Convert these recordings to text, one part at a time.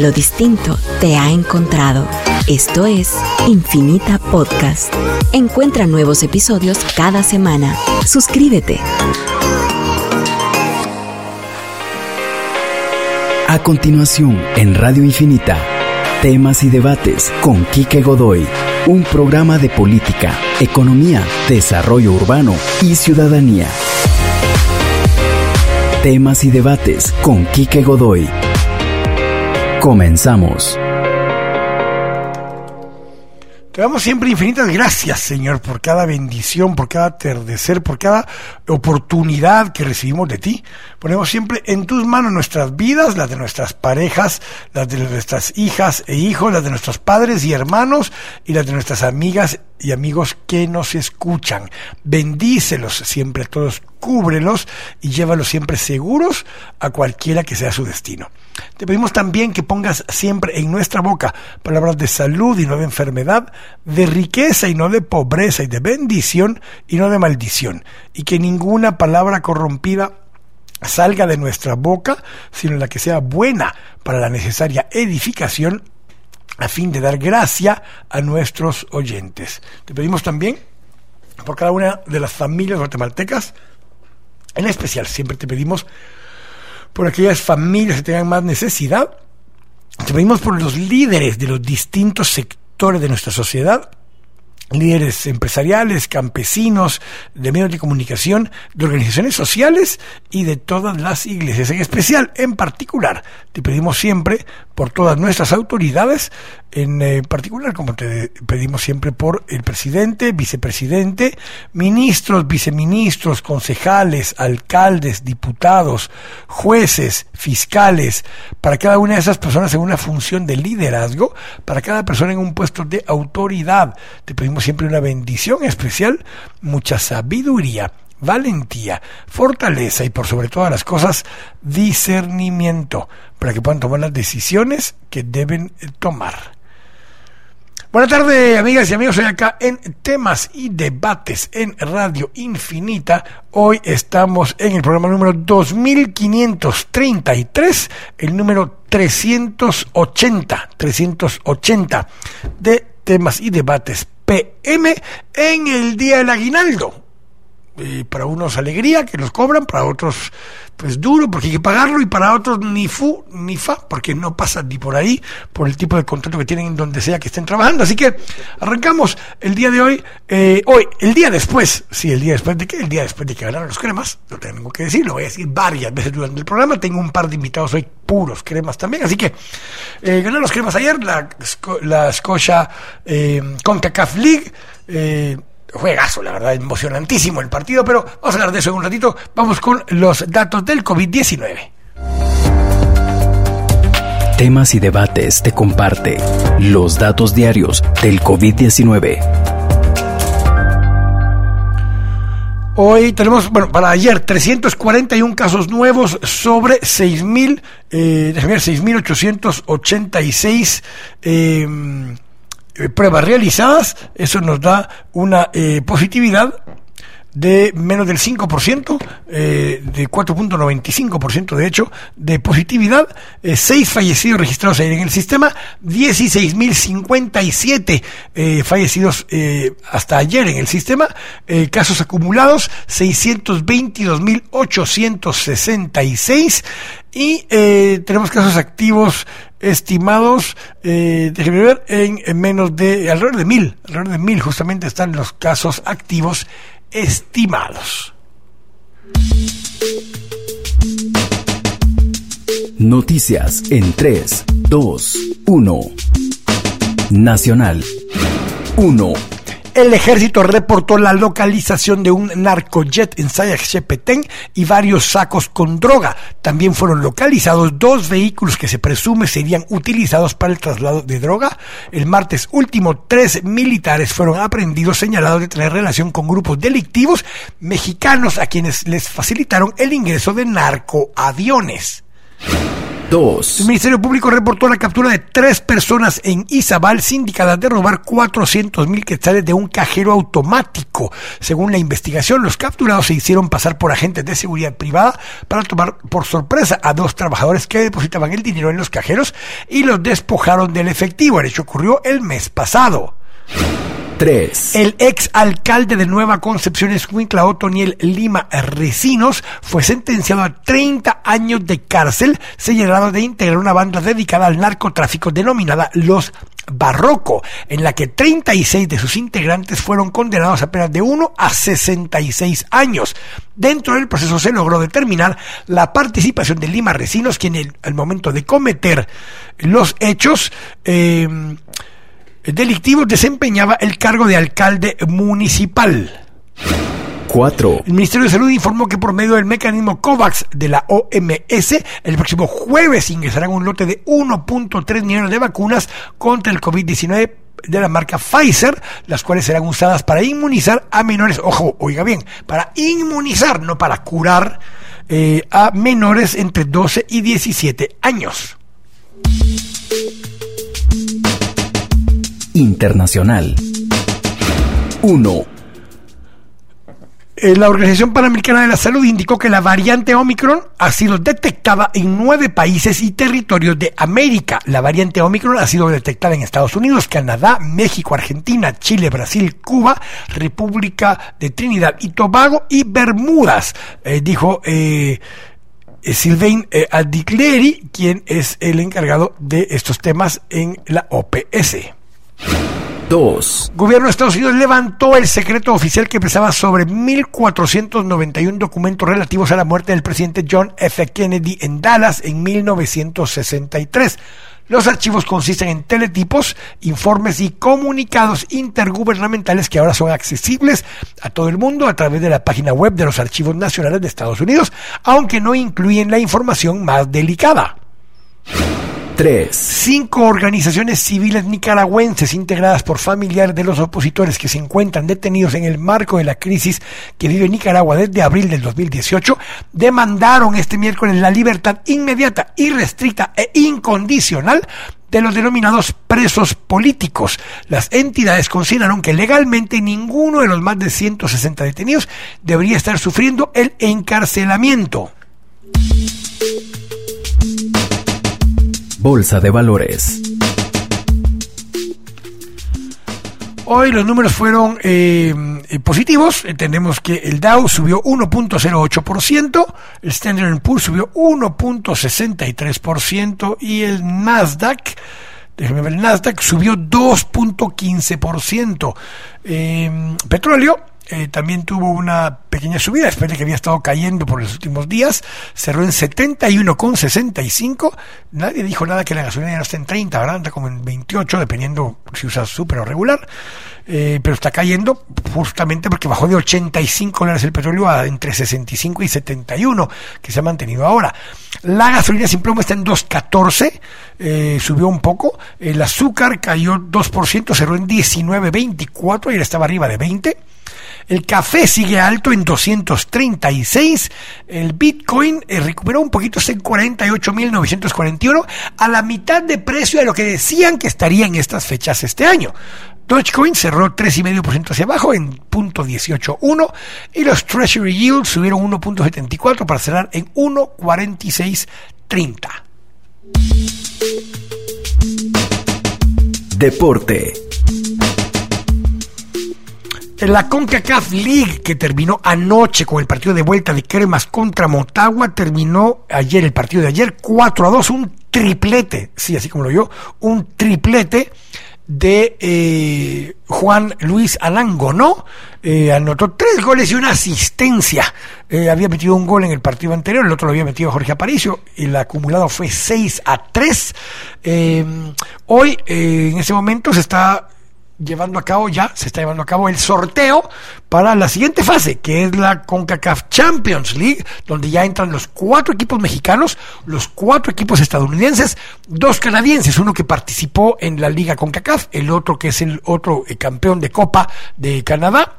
Lo distinto te ha encontrado. Esto es Infinita Podcast. Encuentra nuevos episodios cada semana. Suscríbete. A continuación, en Radio Infinita, temas y debates con Quique Godoy, un programa de política, economía, desarrollo urbano y ciudadanía. Temas y debates con Quique Godoy. Comenzamos. Te damos siempre infinitas gracias, Señor, por cada bendición, por cada atardecer, por cada oportunidad que recibimos de ti. Ponemos siempre en tus manos nuestras vidas, las de nuestras parejas, las de nuestras hijas e hijos, las de nuestros padres y hermanos y las de nuestras amigas y amigos que nos escuchan. Bendícelos siempre a todos, cúbrelos y llévalos siempre seguros a cualquiera que sea su destino. Te pedimos también que pongas siempre en nuestra boca palabras de salud y no de enfermedad, de riqueza y no de pobreza y de bendición y no de maldición, y que ninguna palabra corrompida salga de nuestra boca, sino la que sea buena para la necesaria edificación a fin de dar gracia a nuestros oyentes. Te pedimos también por cada una de las familias guatemaltecas, en especial siempre te pedimos por aquellas familias que tengan más necesidad, te pedimos por los líderes de los distintos sectores de nuestra sociedad, líderes empresariales, campesinos, de medios de comunicación, de organizaciones sociales y de todas las iglesias. En especial, en particular, te pedimos siempre por todas nuestras autoridades, en eh, particular, como te pedimos siempre por el presidente, vicepresidente, ministros, viceministros, concejales, alcaldes, diputados, jueces, fiscales, para cada una de esas personas en una función de liderazgo, para cada persona en un puesto de autoridad. Te pedimos siempre una bendición especial, mucha sabiduría, valentía, fortaleza y por sobre todas las cosas discernimiento para que puedan tomar las decisiones que deben eh, tomar. Buenas tardes, amigas y amigos. Soy acá en Temas y Debates en Radio Infinita. Hoy estamos en el programa número 2533, el número 380, 380 de Temas y Debates PM en el Día del Aguinaldo. Y para unos alegría que los cobran, para otros pues duro porque hay que pagarlo y para otros ni fu ni fa porque no pasan ni por ahí por el tipo de contrato que tienen donde sea que estén trabajando. Así que arrancamos el día de hoy, eh, hoy, el día después, sí, el día después de que, el día después de que ganaron los cremas, lo tengo que decir, lo voy a decir varias veces durante el programa, tengo un par de invitados hoy puros cremas también, así que eh, ganaron los cremas ayer, la, la Scotia eh, CONCACAF League, eh, juegazo, la verdad, emocionantísimo el partido, pero vamos a hablar de eso en un ratito. Vamos con los datos del COVID-19. Temas y debates te comparte los datos diarios del COVID-19. Hoy tenemos, bueno, para ayer 341 casos nuevos sobre 6.000, eh, 6.886 eh, eh, pruebas realizadas, eso nos da una eh, positividad de menos del 5%, eh, de 4.95% de hecho, de positividad, eh, 6 fallecidos registrados ahí en el sistema, 16.057 eh, fallecidos eh, hasta ayer en el sistema, eh, casos acumulados 622.866 y eh, tenemos casos activos estimados, eh, ver, en, en menos de, alrededor de mil, alrededor de mil justamente están los casos activos estimados. Noticias en 3, 2, 1. Nacional 1. El ejército reportó la localización de un narcojet en Sayac-Chepetén y varios sacos con droga. También fueron localizados dos vehículos que se presume serían utilizados para el traslado de droga. El martes último, tres militares fueron aprendidos señalados de tener relación con grupos delictivos mexicanos a quienes les facilitaron el ingreso de narcoaviones. 2. El Ministerio Público reportó la captura de tres personas en Izabal sindicadas de robar 400 mil quetzales de un cajero automático. Según la investigación, los capturados se hicieron pasar por agentes de seguridad privada para tomar por sorpresa a dos trabajadores que depositaban el dinero en los cajeros y los despojaron del efectivo. El hecho ocurrió el mes pasado. 3. El ex alcalde de Nueva Concepción, Escuintla Otoniel Lima Recinos, fue sentenciado a 30 años de cárcel, señalado de integrar una banda dedicada al narcotráfico denominada Los Barroco, en la que 36 de sus integrantes fueron condenados a penas de 1 a 66 años. Dentro del proceso se logró determinar la participación de Lima Recinos, quien al momento de cometer los hechos eh, delictivo desempeñaba el cargo de alcalde municipal. 4. El Ministerio de Salud informó que por medio del mecanismo COVAX de la OMS, el próximo jueves ingresarán un lote de 1.3 millones de vacunas contra el COVID-19 de la marca Pfizer, las cuales serán usadas para inmunizar a menores, ojo, oiga bien, para inmunizar, no para curar eh, a menores entre 12 y 17 años. Internacional. 1. Eh, La Organización Panamericana de la Salud indicó que la variante Omicron ha sido detectada en nueve países y territorios de América. La variante Omicron ha sido detectada en Estados Unidos, Canadá, México, Argentina, Chile, Brasil, Cuba, República de Trinidad y Tobago y Bermudas, eh, dijo eh, eh, Sylvain eh, quien es el encargado de estos temas en la OPS. 2. Gobierno de Estados Unidos levantó el secreto oficial que pesaba sobre 1.491 documentos relativos a la muerte del presidente John F. Kennedy en Dallas en 1963. Los archivos consisten en teletipos, informes y comunicados intergubernamentales que ahora son accesibles a todo el mundo a través de la página web de los archivos nacionales de Estados Unidos, aunque no incluyen la información más delicada. 3. Cinco organizaciones civiles nicaragüenses integradas por familiares de los opositores que se encuentran detenidos en el marco de la crisis que vive Nicaragua desde abril del 2018 demandaron este miércoles la libertad inmediata, irrestricta e incondicional de los denominados presos políticos. Las entidades consideraron que legalmente ninguno de los más de 160 detenidos debería estar sufriendo el encarcelamiento. Bolsa de Valores. Hoy los números fueron eh, eh, positivos. Entendemos que el Dow subió 1.08%, el Standard Poor's subió 1.63% y el Nasdaq, el Nasdaq subió 2.15%. Eh, petróleo eh, también tuvo una pequeña subida después de que había estado cayendo por los últimos días. Cerró en 71,65. Nadie dijo nada que la gasolina ya no esté en 30, ¿verdad? Anda como en 28, dependiendo si usa súper o regular. Eh, pero está cayendo justamente porque bajó de 85 dólares el petróleo a entre 65 y 71, que se ha mantenido ahora. La gasolina sin plomo está en 2.14, eh, subió un poco. El azúcar cayó 2%, cerró en 19.24 y ahora estaba arriba de 20. El café sigue alto en 236. El Bitcoin eh, recuperó un poquito, en 48.941, a la mitad de precio de lo que decían que estaría en estas fechas este año. Dogecoin cerró 3,5% hacia abajo en .181 y los Treasury Yields subieron 1.74 para cerrar en 1.4630. Deporte. En la CONCACAF League, que terminó anoche con el partido de vuelta de Cremas contra Motagua, terminó ayer, el partido de ayer, 4 a 2, un triplete, sí, así como lo yo, un triplete de eh, Juan Luis Alango, ¿no? Eh, anotó tres goles y una asistencia. Eh, había metido un gol en el partido anterior, el otro lo había metido Jorge Aparicio, y el acumulado fue 6 a 3. hoy, en ese momento, se está llevando a cabo ya, se está llevando a cabo el sorteo para la siguiente fase, que es la CONCACAF Champions League, donde ya entran los cuatro equipos mexicanos, los cuatro equipos estadounidenses, dos canadienses, uno que participó en la Liga CONCACAF, el otro que es el otro eh, campeón de Copa de Canadá.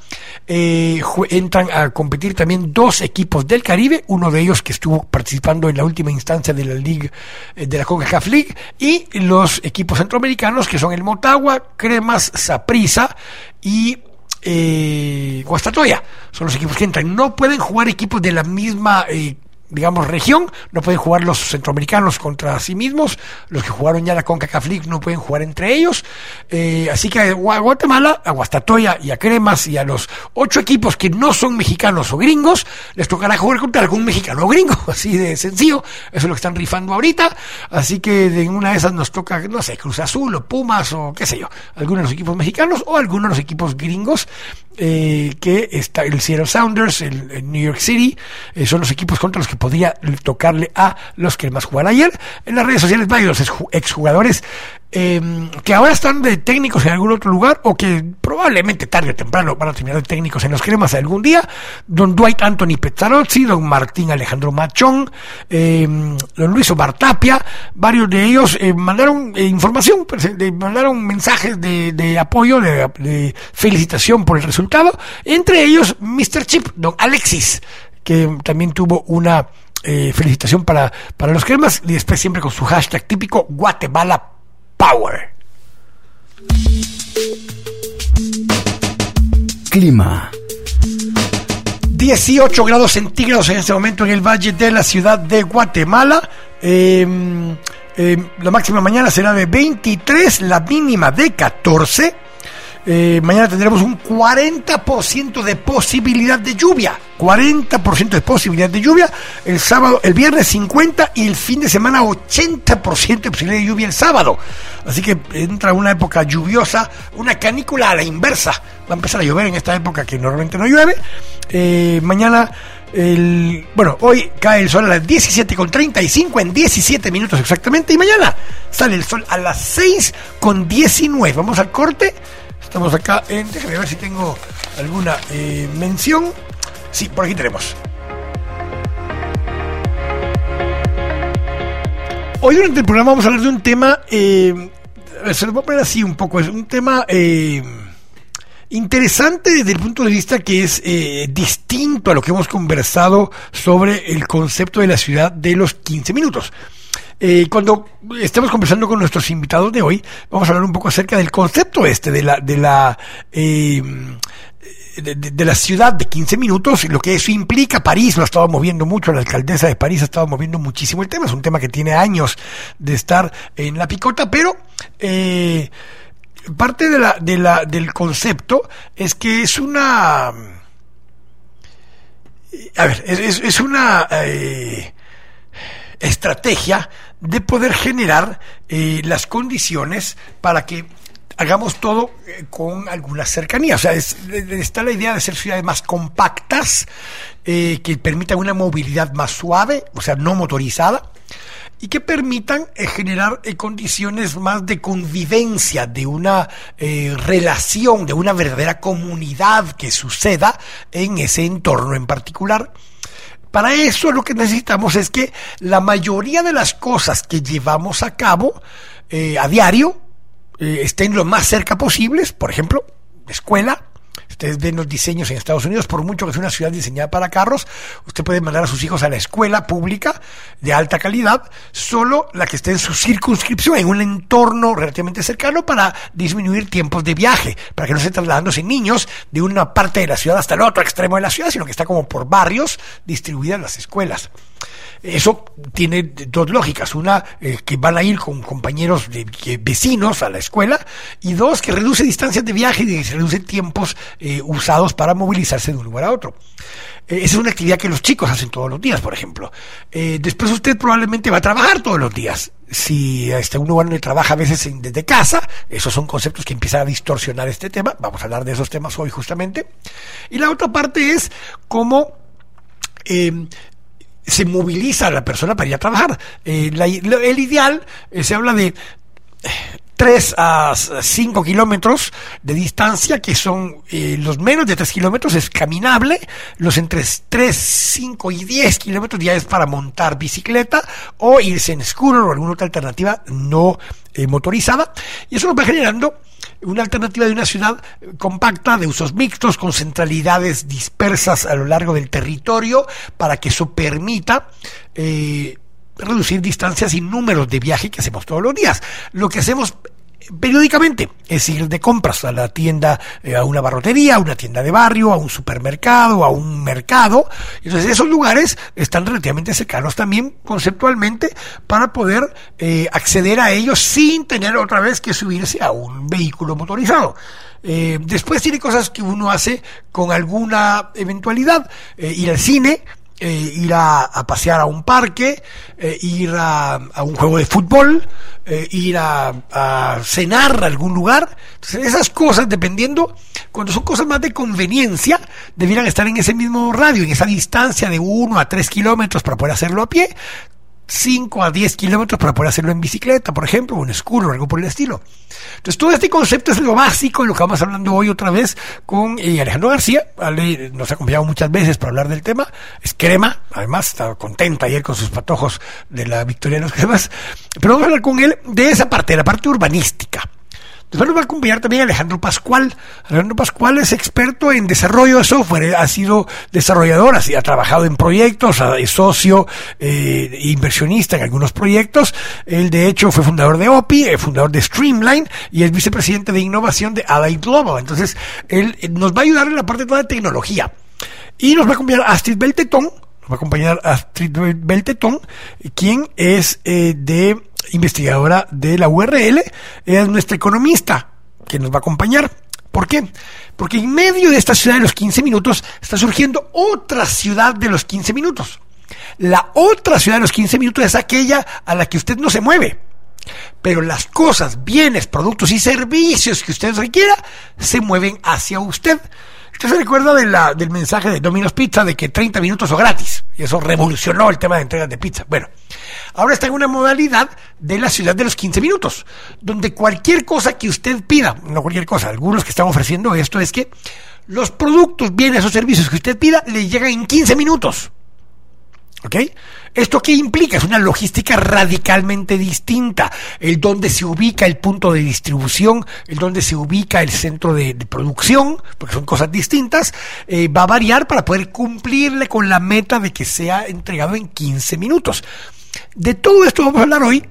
Eh, entran a competir también dos equipos del Caribe, uno de ellos que estuvo participando en la última instancia de la Liga, eh, de la CONCACAF League, y los equipos centroamericanos que son el Motagua, Cremas, Saprisa y eh, Guastatoya. Son los equipos que entran. No pueden jugar equipos de la misma eh, digamos, región, no pueden jugar los centroamericanos contra sí mismos, los que jugaron ya la CONCACAF League no pueden jugar entre ellos, eh, así que a Guatemala, a Guastatoya y a Cremas y a los ocho equipos que no son mexicanos o gringos, les tocará jugar contra algún mexicano o gringo, así de sencillo, eso es lo que están rifando ahorita, así que de una de esas nos toca, no sé, Cruz Azul o Pumas o qué sé yo, algunos de los equipos mexicanos o algunos de los equipos gringos, eh, que está el Seattle Sounders, el, New York City, eh, son los equipos contra los que podría tocarle a los que más jugaron ayer. En las redes sociales varios exjugadores eh, que ahora están de técnicos en algún otro lugar o que probablemente tarde o temprano van a terminar de técnicos en los cremas algún día. Don Dwight Anthony Pezzarozzi, don Martín Alejandro Machón, eh, don Luis Omar Tapia, varios de ellos eh, mandaron eh, información, mandaron mensajes de, de apoyo, de, de, felicitación por el resultado, entre ellos Mr. Chip, don Alexis, que también tuvo una eh, felicitación para, para los cremas y después siempre con su hashtag típico Guatemala Power. Clima. 18 grados centígrados en este momento en el valle de la ciudad de Guatemala. Eh, eh, la máxima mañana será de 23, la mínima de 14. Eh, mañana tendremos un 40% de posibilidad de lluvia. 40% de posibilidad de lluvia. El sábado, el viernes 50 y el fin de semana 80% de posibilidad de lluvia el sábado. Así que entra una época lluviosa, una canícula a la inversa. Va a empezar a llover en esta época que normalmente no llueve. Eh, mañana bueno, hoy cae el sol a las 17.35 en 17 minutos exactamente y mañana sale el sol a las 6.19. Vamos al corte Estamos acá en. Déjame ver si tengo alguna eh, mención. Sí, por aquí tenemos. Hoy durante el programa vamos a hablar de un tema. Eh, se lo voy a poner así un poco. Es un tema. Eh, interesante desde el punto de vista que es eh, distinto a lo que hemos conversado sobre el concepto de la ciudad de los 15 minutos. Eh, cuando estemos conversando con nuestros invitados de hoy, vamos a hablar un poco acerca del concepto este de la, de la, eh, de, la ciudad de 15 minutos, lo que eso implica. París lo ha estado moviendo mucho, la alcaldesa de París ha estado moviendo muchísimo el tema. Es un tema que tiene años de estar en la picota, pero eh, parte de la, de la, del concepto es que es una. A ver, es una estrategia de poder generar eh, las condiciones para que hagamos todo eh, con alguna cercanía. O sea, está la idea de ser ciudades más compactas, eh, que permitan una movilidad más suave, o sea, no motorizada, y que permitan generar condiciones más de convivencia, de una relación, de una verdadera comunidad que suceda en ese entorno en particular. Para eso lo que necesitamos es que la mayoría de las cosas que llevamos a cabo eh, a diario eh, estén lo más cerca posibles, por ejemplo, escuela, Ustedes ven los diseños en Estados Unidos, por mucho que sea una ciudad diseñada para carros, usted puede mandar a sus hijos a la escuela pública de alta calidad, solo la que esté en su circunscripción, en un entorno relativamente cercano para disminuir tiempos de viaje, para que no esté trasladándose niños de una parte de la ciudad hasta el otro extremo de la ciudad, sino que está como por barrios distribuidas las escuelas. Eso tiene dos lógicas. Una, eh, que van a ir con compañeros de, vecinos a la escuela. Y dos, que reduce distancias de viaje y se reduce tiempos eh, usados para movilizarse de un lugar a otro. Eh, esa es una actividad que los chicos hacen todos los días, por ejemplo. después usted probablemente va a trabajar todos los días. Si este, uno bueno, trabaja a veces desde casa, esos son conceptos que empiezan a distorsionar este tema. Vamos a hablar de esos temas hoy justamente. Y la otra parte es cómo se moviliza a la persona para ir a trabajar. Eh, el ideal, eh, se habla de eh, 3 a 5 kilómetros de distancia, que son eh, los menos de 3 kilómetros es caminable, los entre 3, 5 y 10 kilómetros ya es para montar bicicleta o irse en scooter o alguna otra alternativa no eh, motorizada, y eso nos va generando una alternativa de una ciudad compacta de usos mixtos con centralidades dispersas a lo largo del territorio para que eso permita eh, reducir distancias y números de viaje que hacemos todos los días. Lo que hacemos periódicamente, es ir de compras a la tienda, eh, a una barrotería, a una tienda de barrio, a un supermercado, a un mercado. Entonces esos lugares están relativamente cercanos también conceptualmente para poder eh, acceder a ellos sin tener otra vez que subirse a un vehículo motorizado. Eh, después tiene cosas que uno hace con alguna eventualidad, ir al cine, eh, ir a, pasear a un parque, eh, ir a, un juego de fútbol, eh, ir a, cenar a algún lugar. Entonces, esas cosas, dependiendo, cuando son cosas más de conveniencia, debieran estar en ese mismo radio, en esa distancia de 1 a 3 kilómetros para poder hacerlo a pie. 5 a 10 kilómetros para poder hacerlo en bicicleta, por ejemplo, o en scooter o algo por el estilo. Entonces, todo este concepto es lo básico, lo que vamos hablando hoy otra vez con eh, Alejandro García. Nos ha acompañado muchas veces para hablar del tema. Es crema, además, está contenta ayer con sus patojos de la Victoria de los Cremas. Pero vamos a hablar con él de esa parte, de la parte urbanística. Después nos va a acompañar también Alejandro Pascual. Alejandro Pascual es experto en desarrollo de software, ha sido desarrollador, ha trabajado en proyectos, es socio, eh, inversionista en algunos proyectos. Él de hecho fue fundador de OPI, eh, fundador de Streamline y es vicepresidente de innovación de Ally Global. Entonces, él eh, nos va a ayudar en la parte toda de tecnología. Y nos va a acompañar Astrid Beltetón, nos va a acompañar Astrid Beltetón, quien es de investigadora de la URL, es nuestra economista que nos va a acompañar. ¿Por qué? Porque en medio de esta ciudad de los 15 minutos está surgiendo otra ciudad de los 15 minutos. La otra ciudad de los 15 minutos es aquella a la que usted no se mueve. Pero las cosas, bienes, productos y servicios que usted requiera se mueven hacia usted. Usted se recuerda de del mensaje de Domino's Pizza de que 30 minutos o gratis. Y eso revolucionó el tema de entregas de pizza. Bueno, ahora está en una modalidad de la ciudad de los 15 minutos, donde cualquier cosa que usted pida, no cualquier cosa, algunos que están ofreciendo esto es que los productos, bienes o servicios que usted pida le llegan en 15 minutos. ¿Ok? ¿Esto qué implica? Es una logística radicalmente distinta. El dónde se ubica el punto de distribución, el dónde se ubica el centro de, producción, porque son cosas distintas, eh, va a variar para poder cumplirle con la meta de que sea entregado en 15 minutos. De todo esto vamos a hablar hoy.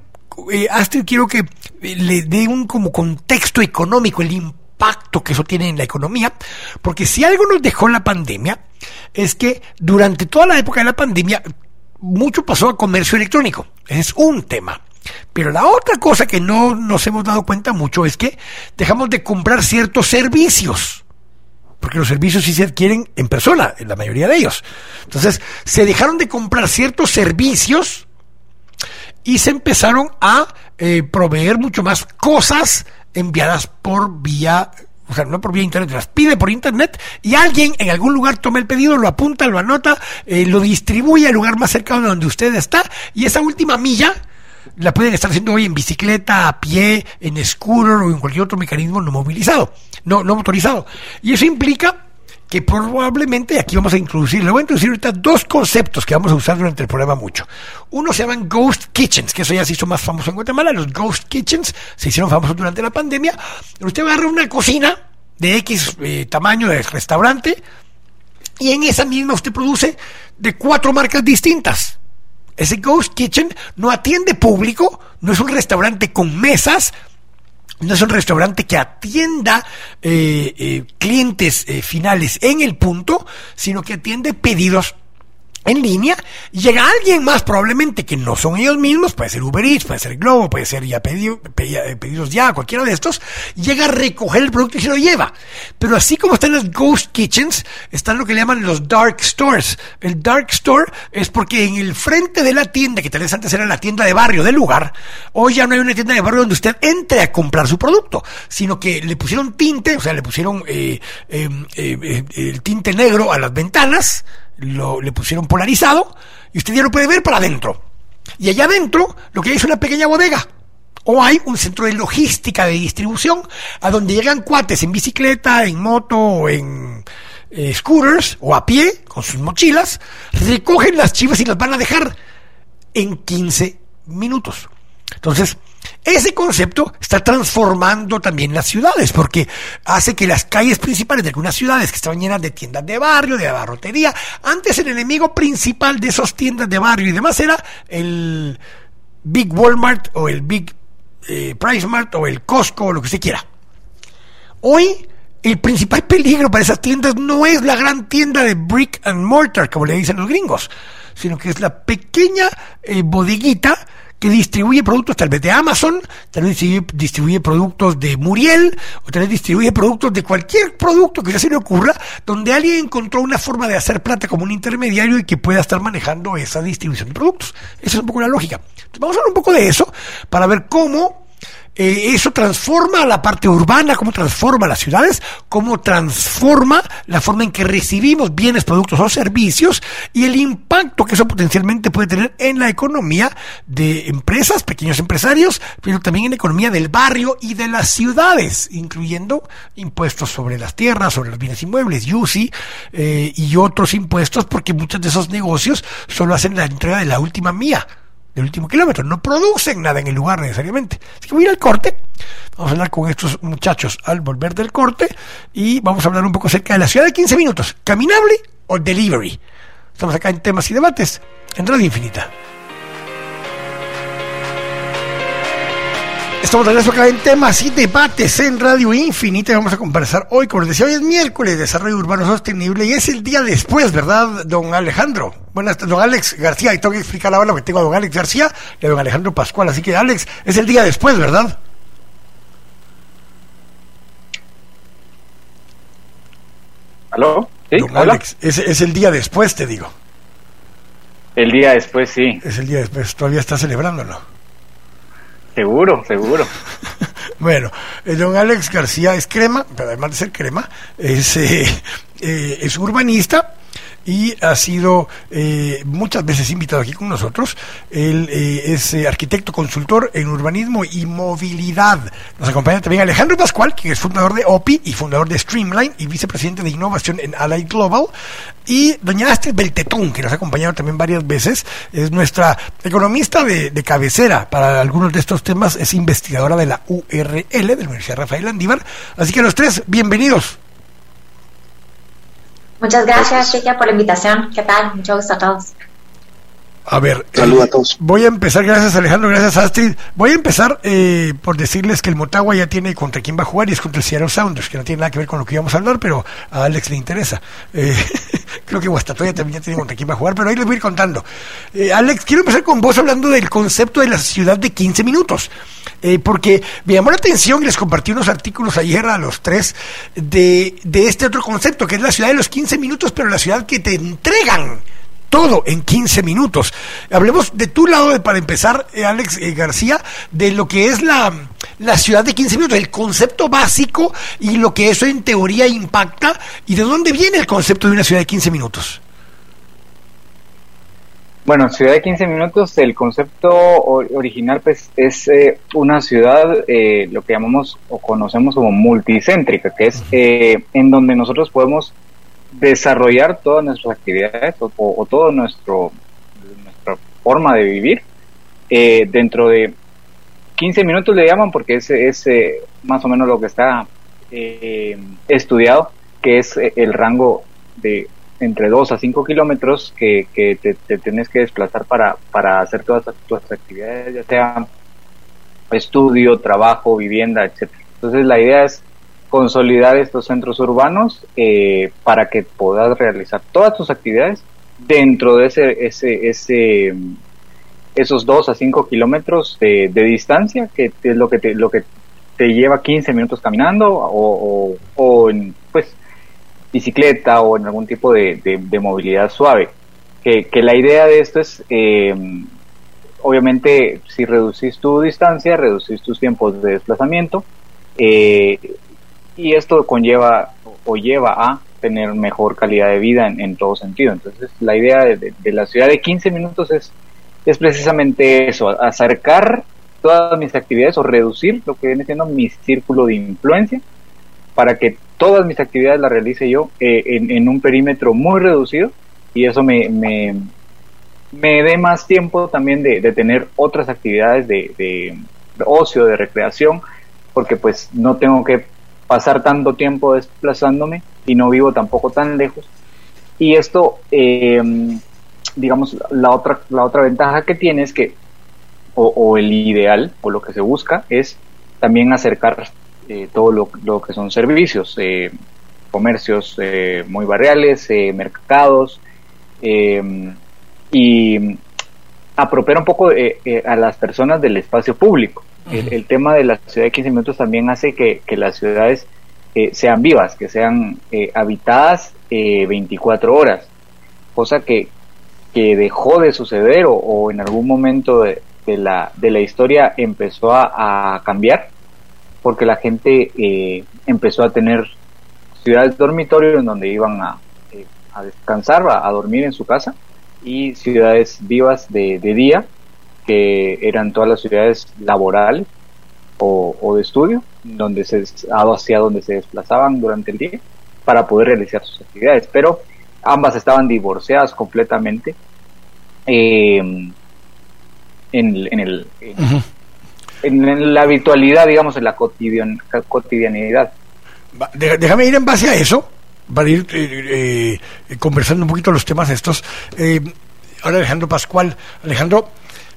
Eh, quiero que eh, le dé un como contexto económico, el impacto que eso tiene en la economía, porque si algo nos dejó la pandemia, es que durante toda la época de la pandemia mucho pasó a comercio electrónico. Es un tema. Pero la otra cosa que no nos hemos dado cuenta mucho es que dejamos de comprar ciertos servicios. Porque los servicios sí se adquieren en persona, en la mayoría de ellos. Entonces, se dejaron de comprar ciertos servicios y se empezaron a eh, proveer mucho más cosas enviadas por vía o sea, no por vía internet, las pide por internet y alguien en algún lugar toma el pedido, lo apunta, lo anota, eh, lo distribuye al lugar más cercano de donde usted está y esa última milla la pueden estar haciendo hoy en bicicleta, a pie, en scooter o en cualquier otro mecanismo no movilizado, no, no motorizado. Y eso implica que probablemente aquí vamos a introducir, le voy a introducir ahorita dos conceptos que vamos a usar durante el programa mucho. Uno se llaman Ghost Kitchens, que eso ya se hizo más famoso en Guatemala, los Ghost Kitchens se hicieron famosos durante la pandemia. Usted va a agarrar una cocina de X eh, tamaño de restaurante y en esa misma usted produce de cuatro marcas distintas. Ese Ghost Kitchen no atiende público, no es un restaurante con mesas, no es un restaurante que atienda eh, eh, clientes eh, finales en el punto, sino que atiende pedidos en línea, llega alguien más probablemente que no son ellos mismos, puede ser Uber Eats, puede ser Globo, puede ser ya eh, pedidos ya, cualquiera de estos, llega a recoger el producto y se lo lleva. Pero así como están los ghost kitchens, están lo que le llaman los dark stores. El dark store es porque en el frente de la tienda, que tal vez antes era la tienda de barrio del lugar, hoy ya no hay una tienda de barrio donde usted entre a comprar su producto, sino que le pusieron tinte, o sea, le pusieron eh, em, eh, el tinte negro a las ventanas, lo, le pusieron polarizado y usted ya lo puede ver para adentro. Y allá adentro lo que hay es una pequeña bodega O hay un centro de logística de distribución a donde llegan cuates en bicicleta, en moto o en eh, scooters o a pie con sus mochilas, recogen las chivas y las van a dejar en 15 minutos. Entonces, ese concepto está transformando también las ciudades, porque hace que las calles principales de algunas ciudades que estaban llenas de tiendas de barrio, de abarrotería, antes el enemigo principal de esas tiendas de barrio y demás era el Big Walmart o el Big eh, Price Mart o el Costco o lo que usted quiera. Hoy el principal peligro para esas tiendas no es la gran tienda de brick and mortar, como le dicen los gringos, sino que es la pequeña eh, bodeguita que distribuye productos tal vez de Amazon, tal vez distribuye, productos de Muriel, o tal vez distribuye productos de cualquier producto que ya se le ocurra, donde alguien encontró una forma de hacer plata como un intermediario y que pueda estar manejando esa distribución de productos. Esa es un poco la lógica. vamos a hablar un poco de eso para ver cómo eh, eso transforma la parte urbana, cómo transforma las ciudades, cómo transforma la forma en que recibimos bienes, productos o servicios y el impacto que eso potencialmente puede tener en la economía de empresas, pequeños empresarios, pero también en la economía del barrio y de las ciudades, incluyendo impuestos sobre las tierras, sobre los bienes inmuebles, UCI eh, y otros impuestos, porque muchos de esos negocios solo hacen la entrega de la última mía último kilómetro. No producen nada en el lugar necesariamente. Así que voy a ir al corte. Vamos a hablar con estos muchachos al volver del corte y vamos a hablar un poco acerca de la ciudad de 15 minutos. ¿Caminable o delivery? Estamos acá en temas y debates en Radio Infinita. Estamos de regreso acá en temas y debates en Radio Infinita. Vamos a conversar hoy, como les decía, hoy es miércoles, Desarrollo Urbano Sostenible y es el día después, ¿verdad, don Alejandro? Buenas, don Alex García, y tengo que explicar ahora lo que tengo a don Alex García y a don Alejandro Pascual. Así que, Alex, es el día después, ¿verdad? ¿Aló? ¿Sí? Don Alex, es, es el día después, te digo. El día después, sí. Es el día después, todavía está celebrándolo. Seguro, seguro. bueno, el don Alex García es crema, pero además de ser crema, es, eh, eh, es urbanista y ha sido eh, muchas veces invitado aquí con nosotros. Él eh, es eh, arquitecto consultor en urbanismo y movilidad. Nos acompaña también Alejandro Pascual, que es fundador de OPI y fundador de Streamline y vicepresidente de innovación en Ally Global. Y doña Astrid Beltetún, que nos ha acompañado también varias veces, es nuestra economista de, de cabecera para algunos de estos temas, es investigadora de la URL, de la Universidad Rafael Andívar. Así que los tres, bienvenidos. Muchas gracias, Chica, por la invitación. ¿Qué tal? Mucho gusto a todos. A ver, Saludos a todos. Voy a empezar, gracias Alejandro, gracias Astrid. Voy a empezar eh, por decirles que el Motagua ya tiene contra quién va a jugar y es contra el Seattle Sounders, que no tiene nada que ver con lo que íbamos a hablar, pero a Alex le interesa. Eh, creo que Guastatoya también ya tiene contra quién va a jugar, pero ahí les voy a ir contando. Eh, Alex, quiero empezar con vos hablando del concepto de la ciudad de 15 minutos. porque me llamó la atención y les compartí unos artículos ayer a los tres de, de este otro concepto, que es la ciudad de los 15 minutos, pero la ciudad que te entregan todo en 15 minutos. Hablemos de tu lado, para empezar, eh, Alex eh, García, de lo que es la, la ciudad de 15 minutos, el concepto básico y lo que eso en teoría impacta, y de dónde viene el concepto de una ciudad de 15 minutos. Bueno, ciudad de 15 minutos, el concepto original pues es eh, una ciudad, lo que llamamos o conocemos como multicéntrica, que es en donde nosotros podemos desarrollar todas nuestras actividades o, o toda nuestro, nuestra forma de vivir eh, dentro de 15 minutos le llaman porque es, es eh, más o menos lo que está eh, estudiado, que es el rango de entre 2 a 5 kilómetros que, que te, te, tienes que desplazar para, para hacer todas tus actividades, ya sea estudio, trabajo, vivienda, etcétera. Entonces la idea es consolidar estos centros urbanos eh, para que puedas realizar todas tus actividades dentro de ese, ese, ese esos 2 a 5 kilómetros de, distancia, que es lo que te, lo que te lleva 15 minutos caminando o, o, en pues, bicicleta o en algún tipo de, de, movilidad suave. Que, que, la idea de esto es, eh, obviamente, si reducís tu distancia, reducís tus tiempos de desplazamiento, eh, y esto conlleva o lleva a tener mejor calidad de vida en, todo sentido. Entonces, la idea de, la ciudad de 15 minutos es, es precisamente eso, acercar todas mis actividades o reducir lo que viene siendo mi círculo de influencia para que todas mis actividades las realice yo eh, en, un perímetro muy reducido y eso me, me, dé más tiempo también de, tener otras actividades de, de, ocio, de recreación, porque pues no tengo que pasar tanto tiempo desplazándome y no vivo tampoco tan lejos. Y esto, eh, digamos, la otra, la otra ventaja que tiene es que, o, el ideal, o lo que se busca, es también acercar eh, todo lo, que son servicios, eh, comercios muy barriales, mercados, y apropiar un poco a las personas del espacio público. El, tema de la ciudad de 15 minutos también hace que, que las ciudades sean vivas, que sean habitadas 24 horas, cosa que, que dejó de suceder o, en algún momento de, la, de la historia empezó a, cambiar porque la gente eh, empezó a tener ciudades dormitorios en donde iban a, eh, a descansar, a, dormir en su casa y ciudades vivas de, día que eran todas las ciudades laborales o, o de estudio donde se hacia donde se desplazaban durante el día para poder realizar sus actividades pero ambas estaban divorciadas completamente eh, en, el, en, la habitualidad, digamos, en la cotidian, cotidianidad. Déjame ir en base a eso, para ir eh, eh, conversando un poquito los temas estos. ahora Alejandro Pascual, Alejandro,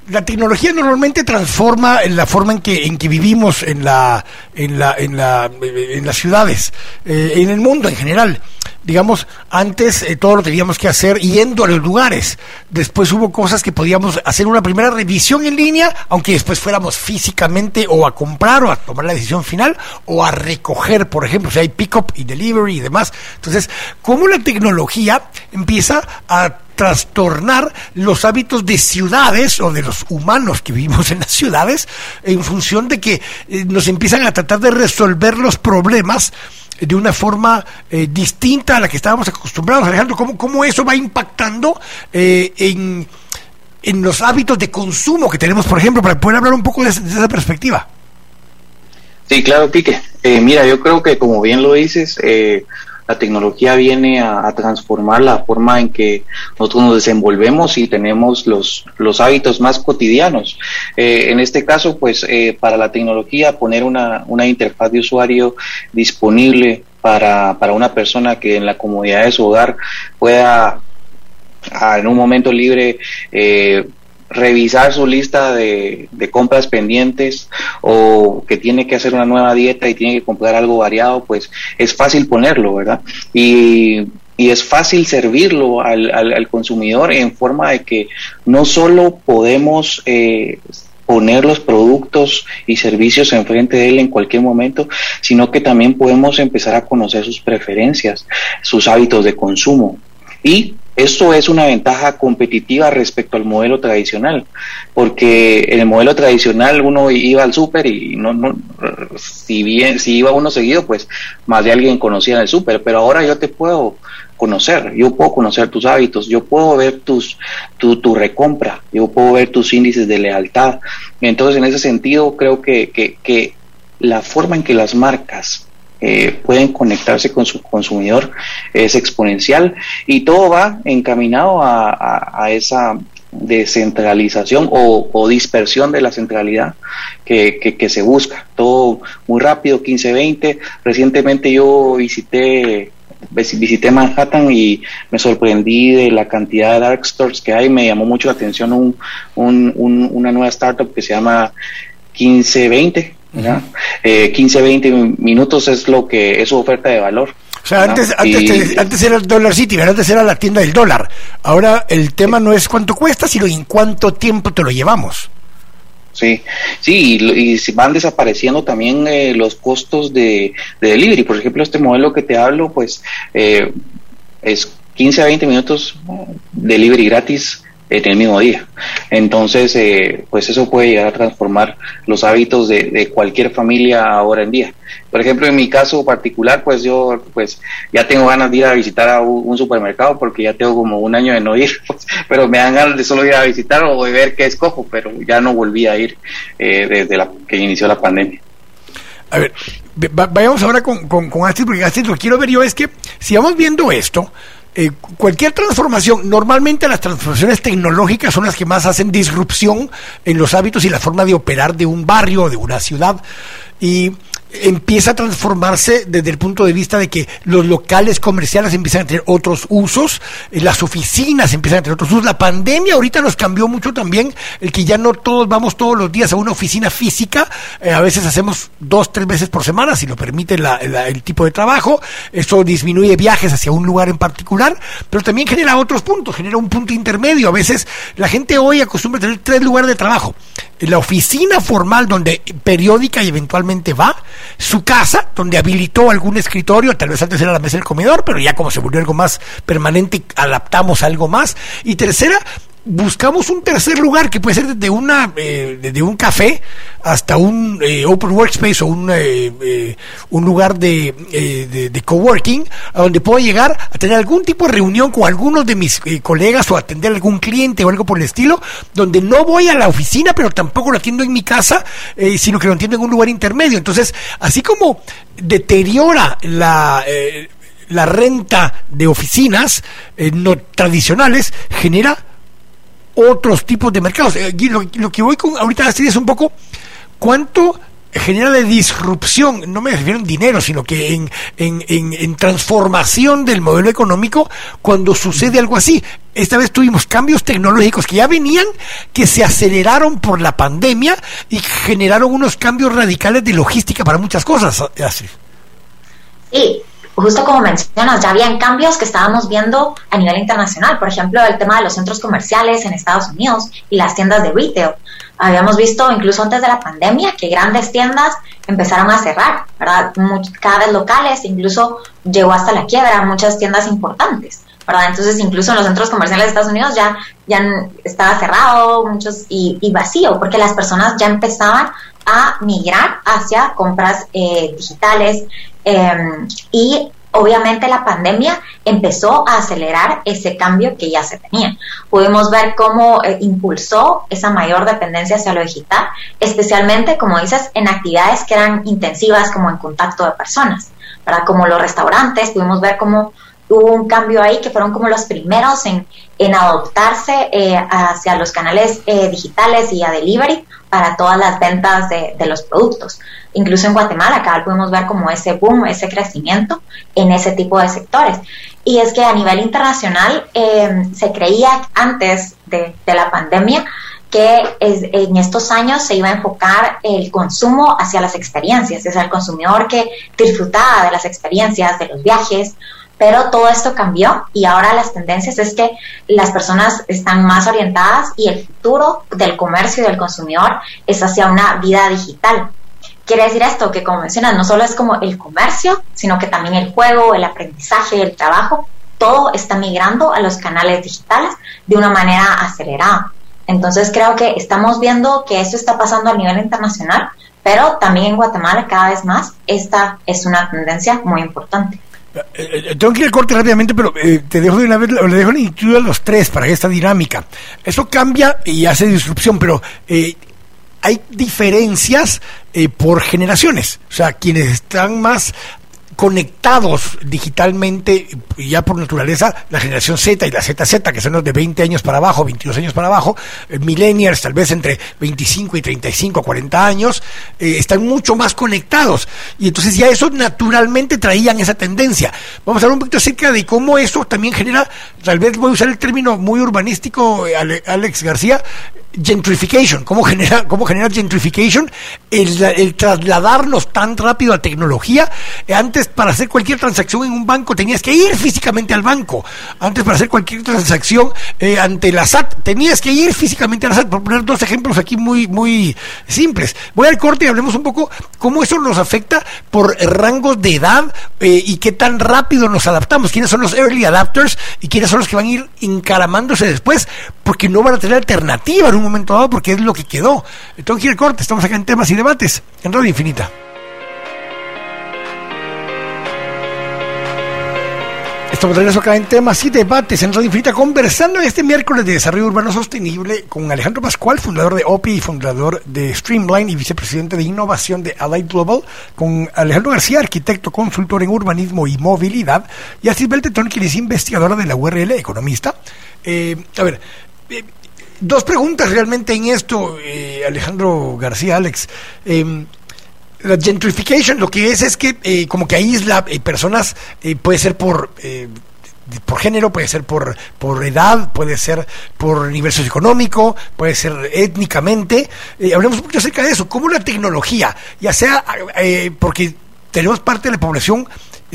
la tecnología normalmente transforma la forma en que en que vivimos en la en la en la en las ciudades eh, en el mundo en general. Digamos antes eh, todo lo teníamos que hacer yendo a los lugares. Después hubo cosas que podíamos hacer una primera revisión en línea aunque después fuéramos físicamente o a comprar o a tomar la decisión final o a recoger por ejemplo si hay pick up y delivery y demás. Entonces cómo la tecnología empieza a trastornar los hábitos de ciudades o de los humanos que vivimos en las ciudades en función de que eh, nos empiezan a tratar de resolver los problemas de una forma eh, distinta a la que estábamos acostumbrados. Alejandro, ¿cómo, cómo eso va impactando eh, en, en, los hábitos de consumo que tenemos, por ejemplo, para poder hablar un poco de, esa perspectiva? Sí, claro, Quique. mira, yo creo que como bien lo dices, la tecnología viene a, transformar la forma en que nosotros nos desenvolvemos y tenemos los, los hábitos más cotidianos. Eh, en este caso, pues eh, para la tecnología, poner una, una interfaz de usuario disponible para, para una persona que en la comodidad de su hogar pueda en un momento libre eh, revisar su lista de, compras pendientes o que tiene que hacer una nueva dieta y tiene que comprar algo variado, pues es fácil ponerlo, ¿verdad? Y, es fácil servirlo al, consumidor en forma de que no solo podemos eh, poner los productos y servicios enfrente de él en cualquier momento, sino que también podemos empezar a conocer sus preferencias, sus hábitos de consumo. Y esto es una ventaja competitiva respecto al modelo tradicional, porque en el modelo tradicional uno iba al súper y no, no, si bien, si iba uno seguido, pues más de alguien conocía el súper, pero ahora yo te puedo conocer, yo puedo conocer tus hábitos, yo puedo ver tus, tu, tu recompra, yo puedo ver tus índices de lealtad. Entonces, en ese sentido, creo que, que, que la forma en que las marcas eh, pueden conectarse con su consumidor es exponencial y todo va encaminado a, esa descentralización o, dispersión de la centralidad que, se busca. Todo muy rápido, 15-20. Recientemente yo visité visité Manhattan y me sorprendí de la cantidad de dark stores que hay. Me llamó mucho la atención un, una nueva startup que se llama 1520 eh, 15, 20 minutos es lo que es su oferta de valor. O sea, antes, antes, era el Dollar City, antes era la tienda del dólar. Ahora el tema no es cuánto cuesta, sino en cuánto tiempo te lo llevamos. Sí, sí, y, y van desapareciendo también eh, los costos de, delivery. Por ejemplo, este modelo que te hablo, pues eh, es 15 a 20 minutos delivery gratis en el mismo día. Entonces, eh, pues eso puede llegar a transformar los hábitos de, cualquier familia ahora en día. Por ejemplo, en mi caso particular, pues yo pues ya tengo ganas de ir a visitar a un, supermercado porque ya tengo como un año de no ir, pero me dan ganas de solo ir a visitar o de ver qué escojo, pero ya no volví a ir eh, desde la que inició la pandemia. A ver, vayamos ahora con, con, con Astrid, porque Astrid, lo que quiero ver yo es que si vamos viendo esto, eh, cualquier transformación, normalmente las transformaciones tecnológicas son las que más hacen disrupción en los hábitos y la forma de operar de un barrio o de una ciudad. Y empieza a transformarse desde el punto de vista de que los locales comerciales empiezan a tener otros usos, eh, las oficinas empiezan a tener otros usos. La pandemia ahorita nos cambió mucho también el que ya no todos vamos todos los días a una oficina física, eh, a veces hacemos dos, tres veces por semana, si lo permite el tipo de trabajo. Eso disminuye viajes hacia un lugar en particular, pero también genera otros puntos, genera un punto intermedio. A veces la gente hoy acostumbra tener tres lugares de trabajo. La oficina formal donde periódica y eventualmente va, su casa, donde habilitó algún escritorio, tal vez antes era la mesa del comedor, pero ya como se volvió algo más permanente, adaptamos algo más. Y tercera, buscamos un tercer lugar que puede ser desde una eh, un café hasta un eh, open workspace o un, eh, un lugar de, de, coworking a donde puedo llegar a tener algún tipo de reunión con algunos de mis colegas o atender algún cliente o algo por el estilo donde no voy a la oficina pero tampoco lo atiendo en mi casa sino que lo atiendo en un lugar intermedio. Entonces así como deteriora la la renta de oficinas no tradicionales genera otros tipos de mercados. Eh, lo, que voy con ahorita a es un poco cuánto genera de disrupción, no me refiero en dinero, sino que en, en, en, transformación del modelo económico cuando sucede algo así. Esta vez tuvimos cambios tecnológicos que ya venían, que se aceleraron por la pandemia y generaron unos cambios radicales de logística para muchas cosas. Así. Sí, justo como mencionas, ya habían cambios que estábamos viendo a nivel internacional. Por ejemplo, el tema de los centros comerciales en Estados Unidos y las tiendas de retail. Habíamos visto incluso antes de la pandemia que grandes tiendas empezaron a cerrar, ¿verdad? cada vez locales, incluso llegó hasta la quiebra muchas tiendas importantes. ¿verdad? Entonces, incluso en los centros comerciales de Estados Unidos ya, ya estaba cerrado muchos y, y vacío, porque las personas ya empezaban a migrar hacia compras eh, digitales em, y obviamente la pandemia empezó a acelerar ese cambio que ya se tenía. Pudimos ver cómo eh, impulsó esa mayor dependencia hacia lo digital, especialmente, como dices, en actividades que eran intensivas como en contacto de personas, para como los restaurantes, pudimos ver cómo hubo un cambio ahí que fueron como los primeros en, en adoptarse eh, hacia los canales digitales y a delivery para todas las ventas de, los productos. Incluso en Guatemala, acá podemos ver como ese boom, ese crecimiento en ese tipo de sectores. Y es que a nivel internacional eh, se creía antes de, la pandemia que en estos años se iba a enfocar el consumo hacia las experiencias, es el consumidor que disfrutaba de las experiencias, de los viajes, pero todo esto cambió y ahora las tendencias es que las personas están más orientadas y el futuro del comercio y del consumidor es hacia una vida digital. Quiere decir esto que, como mencionas, no solo es como el comercio, sino que también el juego, el aprendizaje, el trabajo, todo está migrando a los canales digitales de una manera acelerada. Entonces creo que estamos viendo que eso está pasando a nivel internacional, pero también en Guatemala cada vez más esta es una tendencia muy importante. Eh, eh, tengo que ir al corte rápidamente, pero eh, te dejo de una vez, le dejo el a los tres para esta dinámica. Eso cambia y hace disrupción, pero hay diferencias por generaciones. O sea, quienes están más conectados digitalmente, ya por naturaleza, la generación Z y la ZZ, que son los de 20 años para abajo, 22 años para abajo, eh, millennials tal vez entre 25 y 35, 40 años, eh, están mucho más conectados. Y entonces ya eso naturalmente traían esa tendencia. Vamos a hablar un poquito acerca de cómo eso también genera, tal vez voy a usar el término muy urbanístico, eh, Alex García, gentrification, cómo genera, cómo genera gentrification, el, trasladarnos tan rápido a tecnología. Antes para hacer cualquier transacción en un banco tenías que ir físicamente al banco. Antes para hacer cualquier transacción eh, ante la SAT tenías que ir físicamente a la SAT. Por poner dos ejemplos aquí muy, muy simples. Voy al corte y hablemos un poco cómo eso nos afecta por rangos de edad eh, y qué tan rápido nos adaptamos. ¿Quiénes son los early adapters y quiénes son los que van a ir encaramándose después? Porque no van a tener alternativa en un momento dado porque es lo que quedó. Tengo que ir corte. Estamos acá en temas y debates en Radio Infinita. Estamos acá en temas y debates en Radio Infinita, conversando este miércoles de desarrollo urbano sostenible con Alejandro Pascual, fundador de OPI y fundador de Streamline y vicepresidente de innovación de Allied Global, con Alejandro García, arquitecto, consultor en urbanismo y movilidad, y a Silvia Tetón, quien es investigadora de la URL, economista. Eh, a ver, eh, dos preguntas realmente en esto, eh, Alejandro García, Alex. Em, la gentrification lo que es es que eh, como que aísla eh, personas, puede ser por por género, puede ser por, por edad, puede ser por nivel socioeconómico, puede ser étnicamente. hablemos un poquito acerca de eso, cómo la tecnología, ya sea porque tenemos parte de la población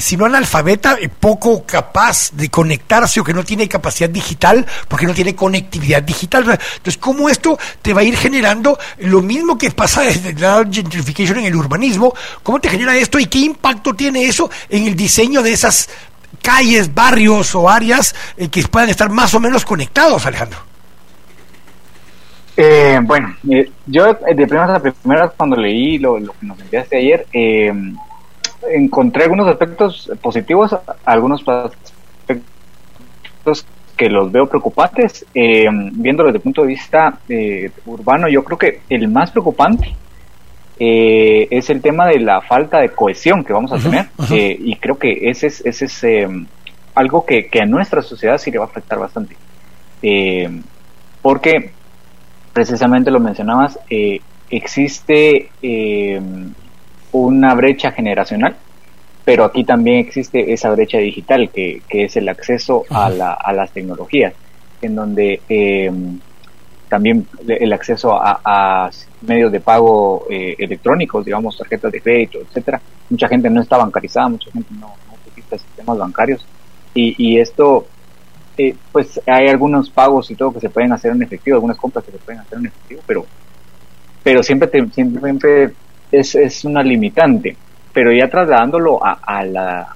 si no analfabeta, eh, poco capaz de conectarse o que no tiene capacidad digital porque no tiene conectividad digital. Entonces, ¿cómo esto te va a ir generando lo mismo que pasa desde la gentrification en el urbanismo? ¿Cómo te genera esto y qué impacto tiene eso en el diseño de esas calles, barrios o áreas eh, que puedan estar más o menos conectados, Alejandro? Eh, bueno, yo de primeras a primeras cuando leí lo, lo que nos enviaste ayer, eh, encontré algunos aspectos positivos, algunos aspectos que los veo preocupantes. Eh, viéndolo desde el punto de vista eh, urbano, yo creo que el más preocupante eh, es el tema de la falta de cohesión que vamos a tener. Eh, y creo que ese es, ese es algo que, que, a nuestra sociedad sí le va a afectar bastante. porque, precisamente lo mencionabas, existe una brecha generacional, pero aquí también existe esa brecha digital que, que es el acceso a, la, a, las tecnologías, en donde eh, también el acceso a, medios de pago eh, electrónicos, digamos tarjetas de crédito, etcétera. Mucha gente no está bancarizada, mucha gente no, no utiliza sistemas bancarios y, y esto, eh, pues hay algunos pagos y todo que se pueden hacer en efectivo, algunas compras que se pueden hacer en efectivo, pero pero siempre te, siempre es, es una limitante, pero ya trasladándolo a, a, la,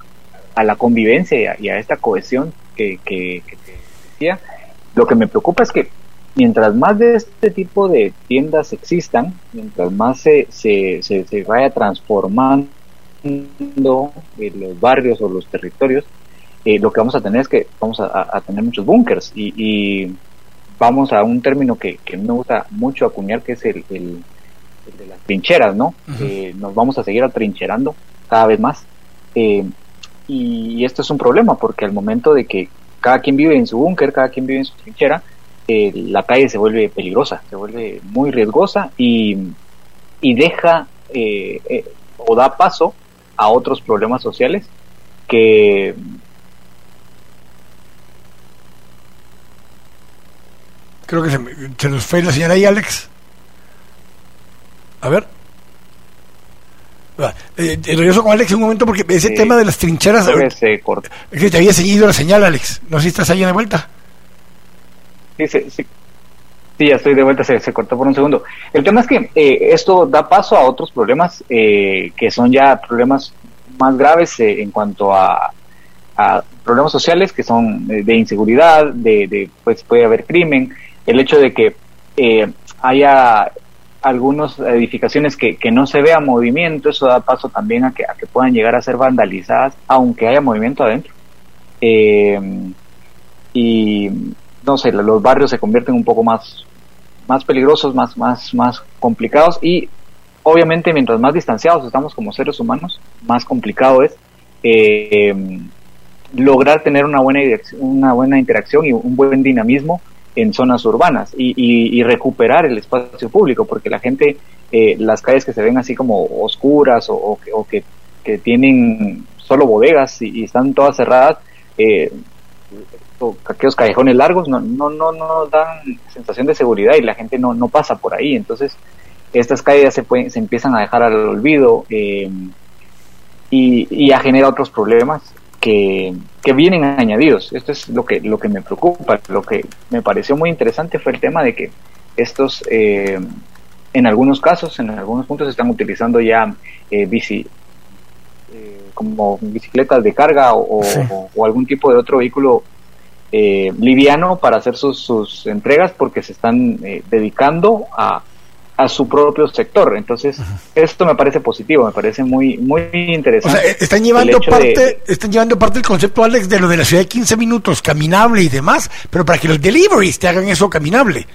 a la convivencia y a, esta cohesión que, que, te decía, lo que me preocupa es que mientras más de este tipo de tiendas existan, mientras más se, se, se, vaya transformando los barrios o los territorios, eh, lo que vamos a tener es que vamos a, tener muchos búnkers. Y, y, vamos a un término que, que me gusta mucho acuñar, que es el, el de las trincheras, ¿no? Eh, nos vamos a seguir atrincherando cada vez más. Eh, y esto es un problema porque al momento de que cada quien vive en su búnker, cada quien vive en su trinchera, eh, la calle se vuelve peligrosa, se vuelve muy riesgosa y, y deja o da paso a otros problemas sociales que creo que se, se nos fue la señora ahí, Alex. A ver. Eh, eh, regreso con Alex un momento porque ese tema de las trincheras. Se corta. Es que te había seguido la señal, Alex. No sé si estás ahí de vuelta. Sí, sí, sí. Sí, ya estoy de vuelta, se, se cortó por un segundo. El tema es que eh, esto da paso a otros problemas eh, que son ya problemas más graves en cuanto a, a, problemas sociales que son de inseguridad, de, de, pues puede haber crimen, el hecho de que haya algunas edificaciones que, que, no se vea movimiento, eso da paso también a que, a que puedan llegar a ser vandalizadas, aunque haya movimiento adentro. Eh, y no sé, los barrios se convierten un poco más, más peligrosos, más, más, más complicados y obviamente mientras más distanciados estamos como seres humanos, más complicado es eh, lograr tener una buena, una buena interacción y un buen dinamismo en zonas urbanas y, y, recuperar el espacio público, porque la gente, eh, las calles que se ven así como oscuras o, o, que, que, tienen solo bodegas y, están todas cerradas, eh, aquellos callejones largos no, no, no, no dan sensación de seguridad y la gente no, no pasa por ahí. Entonces, estas calles se, pueden, se empiezan a dejar al olvido eh, y, y a generar otros problemas que, que, vienen añadidos. Esto es lo que, lo que me preocupa. Lo que me pareció muy interesante fue el tema de que estos, eh, en algunos casos, en algunos puntos, están utilizando ya eh, bici, eh, como bicicletas de carga o, o, algún tipo de otro vehículo eh, liviano para hacer sus, sus entregas porque se están eh, dedicando a, a su propio sector. Entonces, esto me parece positivo, me parece muy muy interesante. O sea, están llevando parte están llevando parte del concepto Alex de lo de la ciudad de 15 minutos caminable y demás, pero para que los deliveries te hagan eso caminable.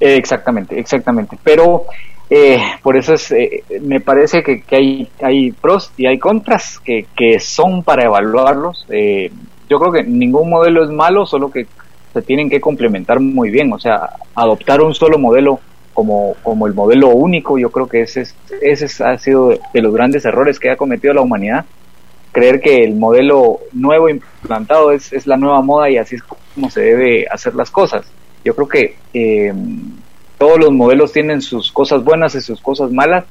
Eh, exactamente, exactamente. Pero eh, por eso es, eh, me parece que, que, hay, hay pros y hay contras que, que son para evaluarlos. Eh, yo creo que ningún modelo es malo, solo que se tienen que complementar muy bien. O sea, adoptar un solo modelo como, como el modelo único, yo creo que ese, ese ha sido de los grandes errores que ha cometido la humanidad. Creer que el modelo nuevo implantado es, es la nueva moda y así es como se debe hacer las cosas. Yo creo que eh, todos los modelos tienen sus cosas buenas y sus cosas malas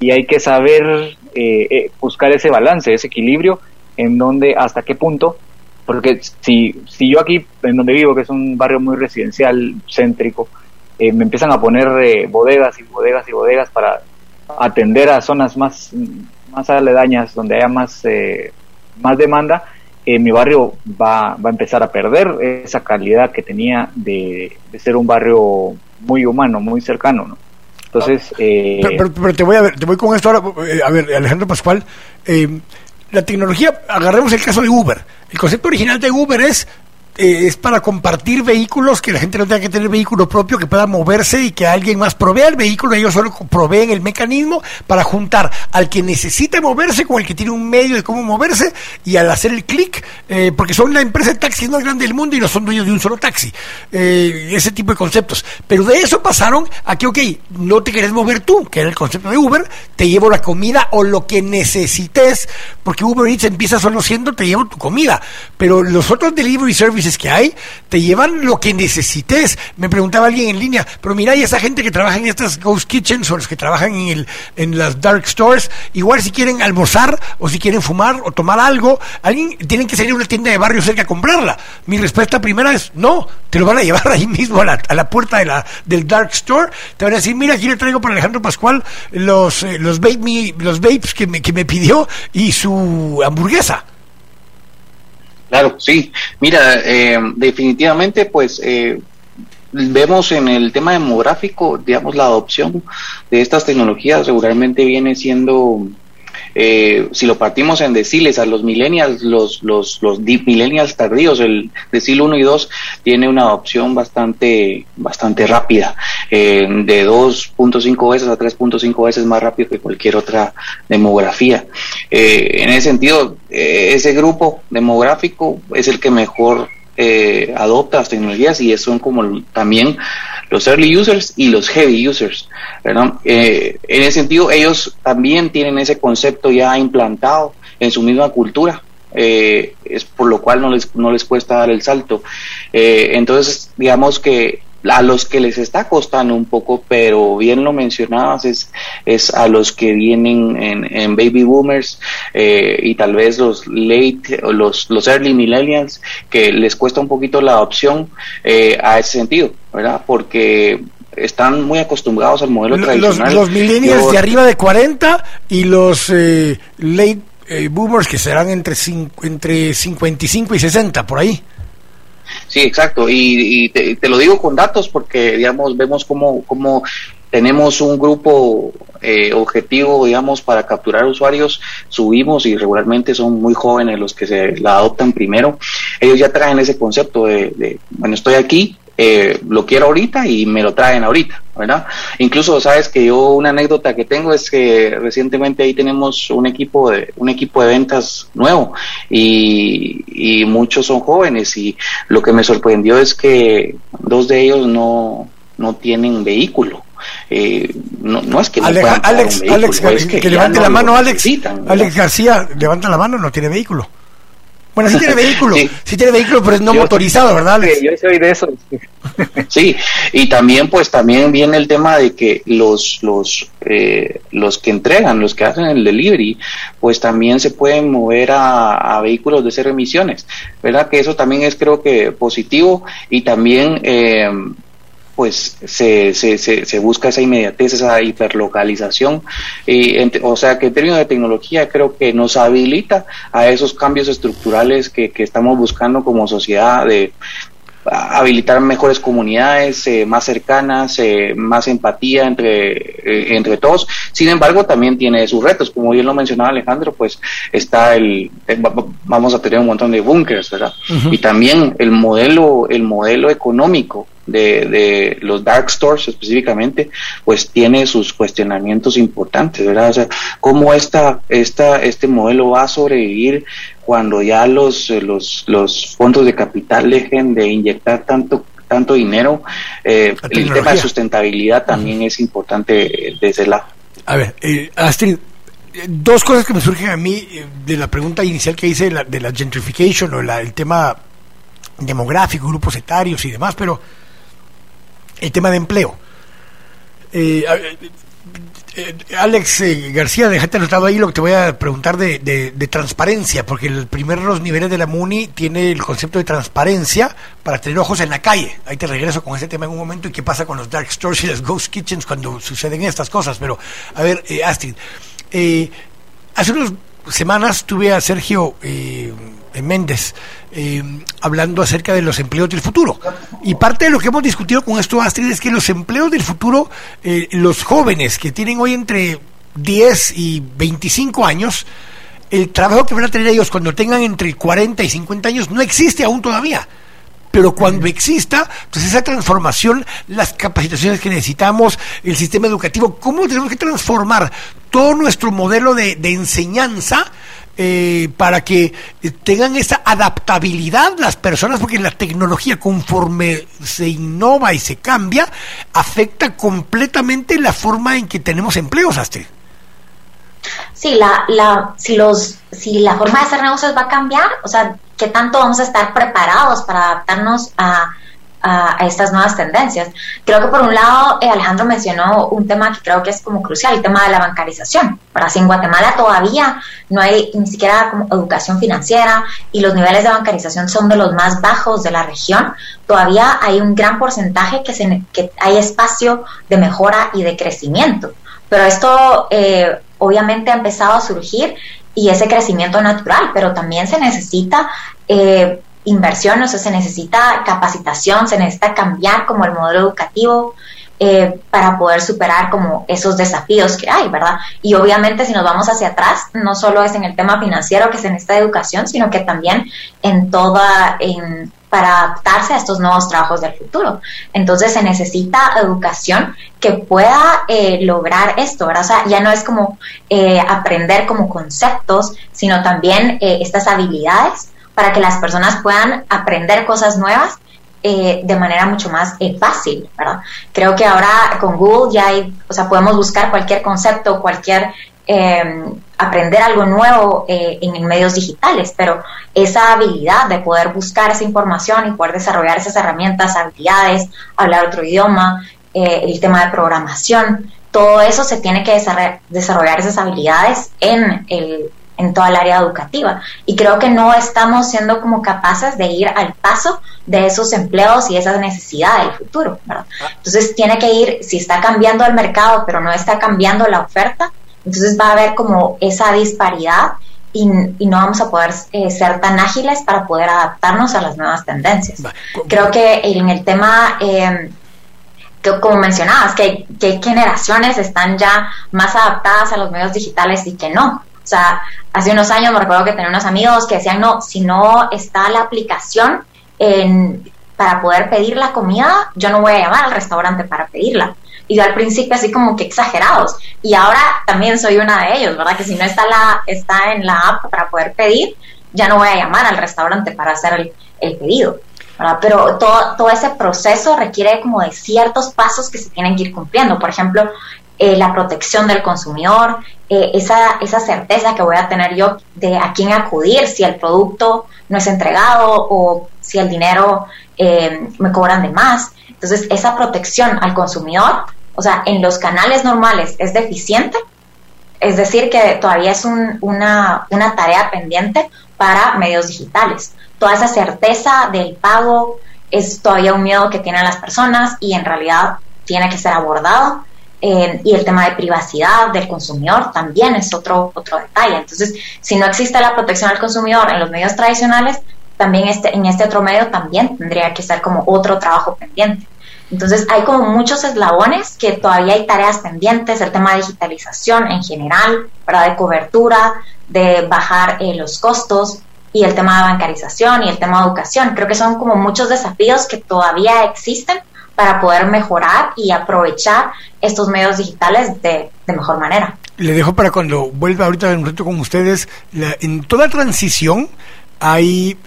y hay que saber eh, eh, buscar ese balance, ese equilibrio en donde hasta qué punto, porque si, si yo aquí en donde vivo, que es un barrio muy residencial, céntrico, eh, me empiezan a poner eh, bodegas y bodegas y bodegas para atender a zonas más, más aledañas donde haya más, eh, más demanda, eh, mi barrio va, va a empezar a perder esa calidad que tenía de, de ser un barrio muy humano, muy cercano, ¿no? Entonces, eh, pero, pero, pero, te voy a ver, te voy con esto ahora, eh, a ver, Alejandro Pascual, la tecnología, agarremos el caso de Uber. El concepto original de Uber es eh, es para compartir vehículos, que la gente no tenga que tener vehículo propio, que pueda moverse y que alguien más provea el vehículo, ellos solo proveen el mecanismo para juntar al que necesita moverse con el que tiene un medio de cómo moverse y al hacer el clic, eh, porque son la empresa de taxis más grande del mundo y no son dueños de un solo taxi, eh, ese tipo de conceptos. Pero de eso pasaron a que, ok, no te querés mover tú, que era el concepto de Uber, te llevo la comida o lo que necesites, porque Uber Eats empieza solo siendo te llevo tu comida, pero los otros delivery services que hay te llevan lo que necesites. Me preguntaba alguien en línea, pero mira, y esa gente que trabaja en estas ghost kitchens o los que trabajan en, el, en las dark stores, igual si quieren almorzar o si quieren fumar o tomar algo, alguien tienen que salir a una tienda de barrio cerca a comprarla. Mi respuesta primera es, no, te lo van a llevar ahí mismo a la, a la puerta de la, del dark store. Te van a decir, mira, aquí le traigo para Alejandro Pascual los, eh, los, los vapes que me, que me pidió y su hamburguesa. Claro, sí. Mira, eh, definitivamente, pues eh, vemos en el tema demográfico, digamos, la adopción de estas tecnologías regularmente viene siendo, eh, si lo partimos en deciles a los millennials, los, los, los millennials tardíos, el decil 1 y 2 tiene una adopción bastante, bastante rápida, eh, de 2.5 veces a 3.5 veces más rápido que cualquier otra demografía. Eh, en ese sentido, eh, ese grupo demográfico es el que mejor eh, adopta las tecnologías y son como también los early users y los heavy users. ¿verdad? Eh, en ese sentido, ellos también tienen ese concepto ya implantado en su misma cultura. Eh, es por lo cual no les, no les cuesta dar el salto. Eh, entonces, digamos que a los que les está costando un poco, pero bien lo mencionabas, es, es a los que vienen en, en baby boomers eh, y tal vez los late los, los early millennials, que les cuesta un poquito la adopción eh, a ese sentido, ¿verdad? Porque están muy acostumbrados al modelo los, tradicional. Los millennials Yo, de arriba de 40 y los eh, late eh, boomers que serán entre, entre 55 y 60, por ahí. Sí, exacto. Y, y te, te, lo digo con datos porque, digamos, vemos cómo, cómo tenemos un grupo eh, objetivo, digamos, para capturar usuarios, subimos y regularmente son muy jóvenes los que se la adoptan primero. Ellos ya traen ese concepto de, de bueno, estoy aquí, eh, lo quiero ahorita y me lo traen ahorita, ¿verdad? Incluso sabes que yo una anécdota que tengo es que recientemente ahí tenemos un equipo de un equipo de ventas nuevo y, y muchos son jóvenes y lo que me sorprendió es que dos de ellos no no tienen vehículo. Eh, no, no, es que no Alex, Alex, vehículo, Alex es que, que levante no la mano, Alex. Alex García, levanta la mano, no tiene vehículo. Bueno, sí tiene vehículo, sí, tiene vehículo, pero es no motorizado, ¿verdad? yo soy de eso. sí, y también pues también viene el tema de que los los eh, los que entregan, los que hacen el delivery, pues también se pueden mover a, vehículos de cero emisiones, ¿verdad? Que eso también es creo que positivo y también eh, pues se, se, se, busca esa inmediatez, esa hiperlocalización. Y, o sea que en términos de tecnología creo que nos habilita a esos cambios estructurales que, que estamos buscando como sociedad de habilitar mejores comunidades eh, más cercanas, eh, más empatía entre, eh, entre todos. Sin embargo, también tiene sus retos, como bien lo mencionaba Alejandro, pues está el, vamos a tener un montón de búnkers, ¿verdad? Y también el modelo, el modelo económico de, de, los dark stores específicamente, pues tiene sus cuestionamientos importantes, ¿verdad? O sea, cómo esta, esta, este modelo va a sobrevivir cuando ya los, los, los fondos de capital dejen de inyectar tanto tanto dinero, eh, el tema de sustentabilidad también es importante desde ese lado. A ver, eh, Astrid, dos cosas que me surgen a mí eh, de la pregunta inicial que hice de la, de la gentrification o la, el tema demográfico, grupos etarios y demás, pero el tema de empleo. Eh, eh, Alex eh, García, déjate anotado ahí lo que te voy a preguntar de, de, transparencia, porque el primer los niveles de la MUNI tiene el concepto de transparencia para tener ojos en la calle. Ahí te regreso con ese tema en un momento y qué pasa con los dark stores y las ghost kitchens cuando suceden estas cosas. Pero, a ver, Astrid, hace unas semanas tuve a Sergio Méndez eh, hablando acerca de los empleos del futuro. Y parte de lo que hemos discutido con esto, Astrid, es que los empleos del futuro, eh, los jóvenes que tienen hoy entre 10 y 25 años, el trabajo que van a tener ellos cuando tengan entre 40 y 50 años no existe aún todavía. Pero cuando exista, pues esa transformación, las capacitaciones que necesitamos, el sistema educativo, cómo tenemos que transformar todo nuestro modelo de, de enseñanza eh, para que tengan esa adaptabilidad las personas, porque la tecnología conforme se innova y se cambia, afecta completamente la forma en que tenemos empleos, Astrid. Sí, la, la, si, los, si la forma de hacer negocios va a cambiar, o sea, ¿qué tanto vamos a estar preparados para adaptarnos a a, estas nuevas tendencias. Creo que por un lado eh, Alejandro mencionó un tema que creo que es como crucial, el tema de la bancarización. Para si en Guatemala todavía no hay ni siquiera como educación financiera y los niveles de bancarización son de los más bajos de la región, todavía hay un gran porcentaje que, se, que hay espacio de mejora y de crecimiento. Pero esto eh, obviamente ha empezado a surgir y ese crecimiento natural, pero también se necesita eh, inversión, o sea, se necesita capacitación, se necesita cambiar como el modelo educativo eh, para poder superar como esos desafíos que hay, ¿verdad? Y obviamente si nos vamos hacia atrás, no solo es en el tema financiero que se necesita educación, sino que también en toda, para adaptarse a estos nuevos trabajos del futuro. Entonces se necesita educación que pueda eh, lograr esto, ¿verdad? O sea, ya no es como eh, aprender como conceptos, sino también estas habilidades para que las personas puedan aprender cosas nuevas eh, de manera mucho más eh, fácil, ¿verdad? Creo que ahora con Google ya hay, o sea, podemos buscar cualquier concepto, cualquier, em, aprender algo nuevo eh, en medios digitales, pero esa habilidad de poder buscar esa información y poder desarrollar esas herramientas, habilidades, hablar otro idioma, el tema de programación, todo eso se tiene que desarrollar esas habilidades en el en toda el área educativa. Y creo que no estamos siendo como capaces de ir al paso de esos empleos y esas necesidades del futuro. Entonces tiene que ir, si está cambiando el mercado, pero no está cambiando la oferta, entonces va a haber como esa disparidad y, no vamos a poder eh, ser tan ágiles para poder adaptarnos a las nuevas tendencias. Creo que en el tema... Eh, que, como mencionabas, que, que generaciones están ya más adaptadas a los medios digitales y que no. O sea, hace unos años me recuerdo que tenía unos amigos que decían, no, si no está la aplicación en, para poder pedir la comida, yo no voy a llamar al restaurante para pedirla. Y yo al principio así como que exagerados. Y ahora también soy una de ellos, ¿verdad? Que si no está, la, está en la app para poder pedir, ya no voy a llamar al restaurante para hacer el, el pedido. ¿verdad? Pero todo, todo ese proceso requiere como de ciertos pasos que se tienen que ir cumpliendo. Por ejemplo, eh, la protección del consumidor, eh, esa, esa certeza que voy a tener yo de a quién acudir si el producto no es entregado o si el dinero eh, me cobran de más. Entonces, esa protección al consumidor, o sea, en los canales normales es deficiente, es decir, que todavía es una, una tarea pendiente para medios digitales. Toda esa certeza del pago es todavía un miedo que tienen las personas y en realidad tiene que ser abordado. Y el tema de privacidad del consumidor también es otro, otro detalle. Entonces, si no existe la protección al consumidor en los medios tradicionales, también este, en este otro medio también tendría que ser como otro trabajo pendiente. Entonces, hay como muchos eslabones que todavía hay tareas pendientes, el tema de digitalización en general, ¿verdad? de cobertura, de bajar eh, los costos y el tema de bancarización y el tema de educación. Creo que son como muchos desafíos que todavía existen para poder mejorar y aprovechar estos medios digitales de, mejor manera. Le dejo para cuando vuelva ahorita un reto con ustedes. en toda transición hay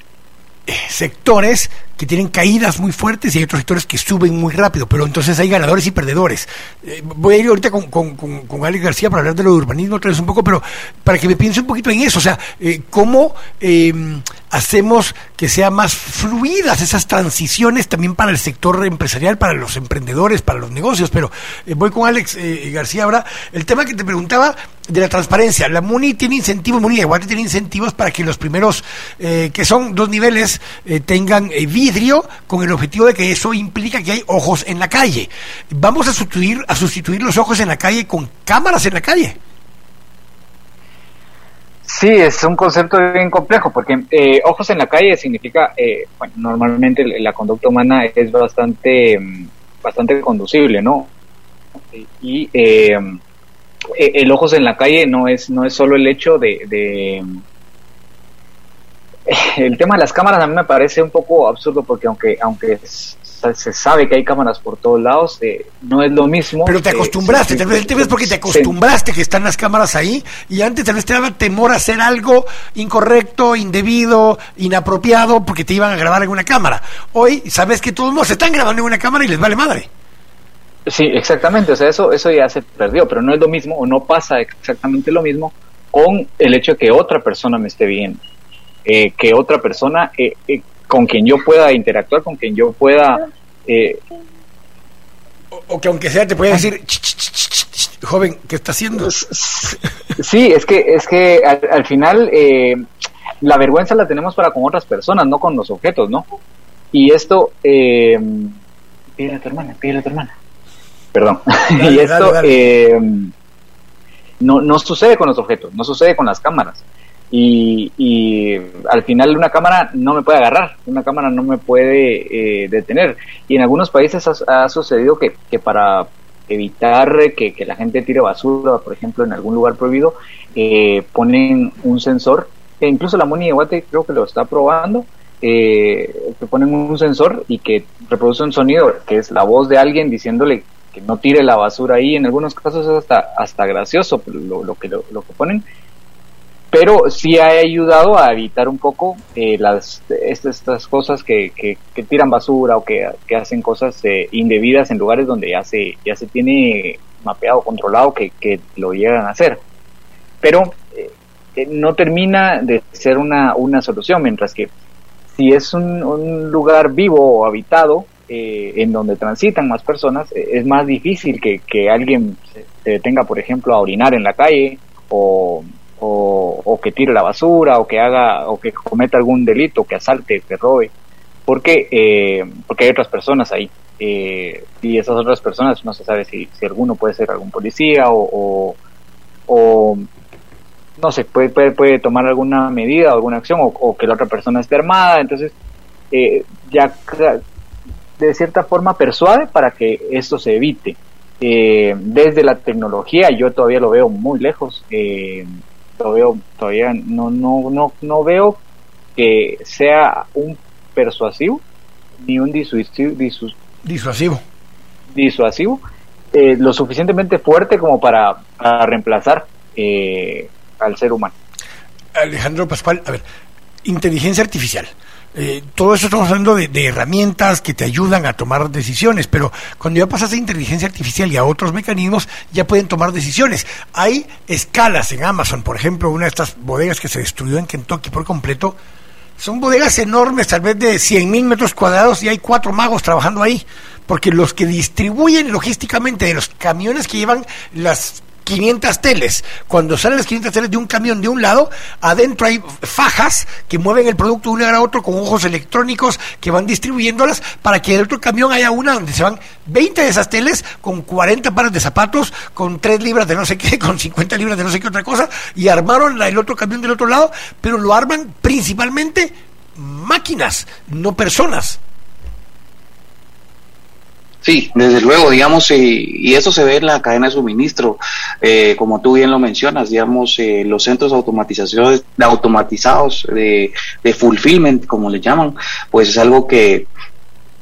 eh, sectores que tienen caídas muy fuertes y hay otros sectores que suben muy rápido, pero entonces hay ganadores y perdedores. Eh, voy a ir ahorita con, con, con, Alex García para hablar de lo de urbanismo otra vez un poco, pero para que me piense un poquito en eso, o sea, eh, cómo em, hacemos que sean más fluidas esas transiciones también para el sector empresarial, para los emprendedores, para los negocios, pero eh, voy con Alex García ahora. El tema que te preguntaba de la transparencia, la MUNI tiene incentivos, MUNI igual tiene incentivos para que los primeros, que son dos niveles, tengan con el objetivo de que eso implica que hay ojos en la calle. Vamos a sustituir, a sustituir los ojos en la calle con cámaras en la calle. Sí, es un concepto bien complejo, porque eh, ojos en la calle significa, eh, bueno, normalmente la conducta humana es bastante, mm, bastante conducible, ¿no? Y eh, el ojos en la calle no es, no es solo el hecho de el tema de las cámaras a mí me parece un poco absurdo porque aunque aunque se sabe que hay cámaras por todos lados, eh, no es lo mismo. Pero te acostumbraste, tal vez, porque te acostumbraste que están las cámaras ahí y antes tal vez te daba temor a hacer algo incorrecto, indebido, inapropiado porque te iban a grabar en una cámara. Hoy sabes que todos se están grabando en una cámara y les vale madre. Sí, exactamente, o sea, eso, eso ya se perdió, pero no es lo mismo o no pasa exactamente lo mismo con el hecho de que otra persona me esté viendo. Eh, que otra persona eh, eh, con quien yo pueda interactuar, con quien yo pueda... O, que aunque sea te pueda decir, joven, ¿qué está haciendo? Sí, es que, es que al, final la vergüenza la tenemos para con otras personas, no con los objetos, ¿no? Y esto... Eh, pídele a tu hermana, pídele a tu hermana. Perdón. y esto no, no sucede con los objetos, no sucede con las cámaras. Y, y, al final una cámara no me puede agarrar, una cámara no me puede eh, detener. Y en algunos países ha, sucedido que, que, para evitar que, que, la gente tire basura, por ejemplo, en algún lugar prohibido, eh, ponen un sensor, e incluso la Moni de Guate creo que lo está probando, eh, que ponen un sensor y que reproduce un sonido, que es la voz de alguien diciéndole que no tire la basura ahí. En algunos casos es hasta, hasta gracioso lo, lo que, lo que ponen pero sí ha ayudado a evitar un poco eh, las estas, cosas que, que, tiran basura o que, hacen cosas eh, indebidas en lugares donde ya se ya se tiene mapeado controlado que, lo llegan a hacer. Pero eh, no termina de ser una, una solución mientras que si es un, lugar vivo o habitado en donde transitan más personas es más difícil que, que alguien se detenga por ejemplo a orinar en la calle o o, que tire la basura o que haga o que cometa algún delito, que asalte, que robe, porque eh, porque hay otras personas ahí. Eh, y esas otras personas no se sabe si, si alguno puede ser algún policía o, o, no sé puede, puede, puede tomar alguna medida alguna acción o, que la otra persona esté armada. Entonces eh, ya de cierta forma persuade para que esto se evite. Desde la tecnología yo todavía lo veo muy lejos eh, lo veo todavía no no no no veo que sea un persuasivo ni un disuasivo disuasivo. disuasivo eh, lo suficientemente fuerte como para, reemplazar eh, al ser humano. Alejandro Pascual a ver inteligencia artificial Eh, todo eso estamos hablando de, herramientas que te ayudan a tomar decisiones, pero cuando ya pasas de inteligencia artificial y a otros mecanismos, ya pueden tomar decisiones. Hay escalas en Amazon, por ejemplo, una de estas bodegas que se destruyó en Kentucky por completo, son bodegas enormes, tal vez de 100.000 metros cuadrados, y hay cuatro magos trabajando ahí, porque los que distribuyen logísticamente de los camiones que llevan las 500 teles. Cuando salen las 500 teles de un camión de un lado, adentro hay fajas que mueven el producto de un lugar a otro con ojos electrónicos que van distribuyéndolas para que el otro camión haya una donde se van 20 de esas teles con 40 pares de zapatos, con 3 libras de no sé qué, con 50 libras de no sé qué otra cosa, y armaron el otro camión del otro lado, pero lo arman principalmente máquinas, no personas. Sí, desde luego, digamos, y eso se ve en la cadena de suministro, eh, como tú bien lo mencionas, digamos, eh, los centros automatizaciones, automatizados de, de fulfillment, como le llaman, pues es algo que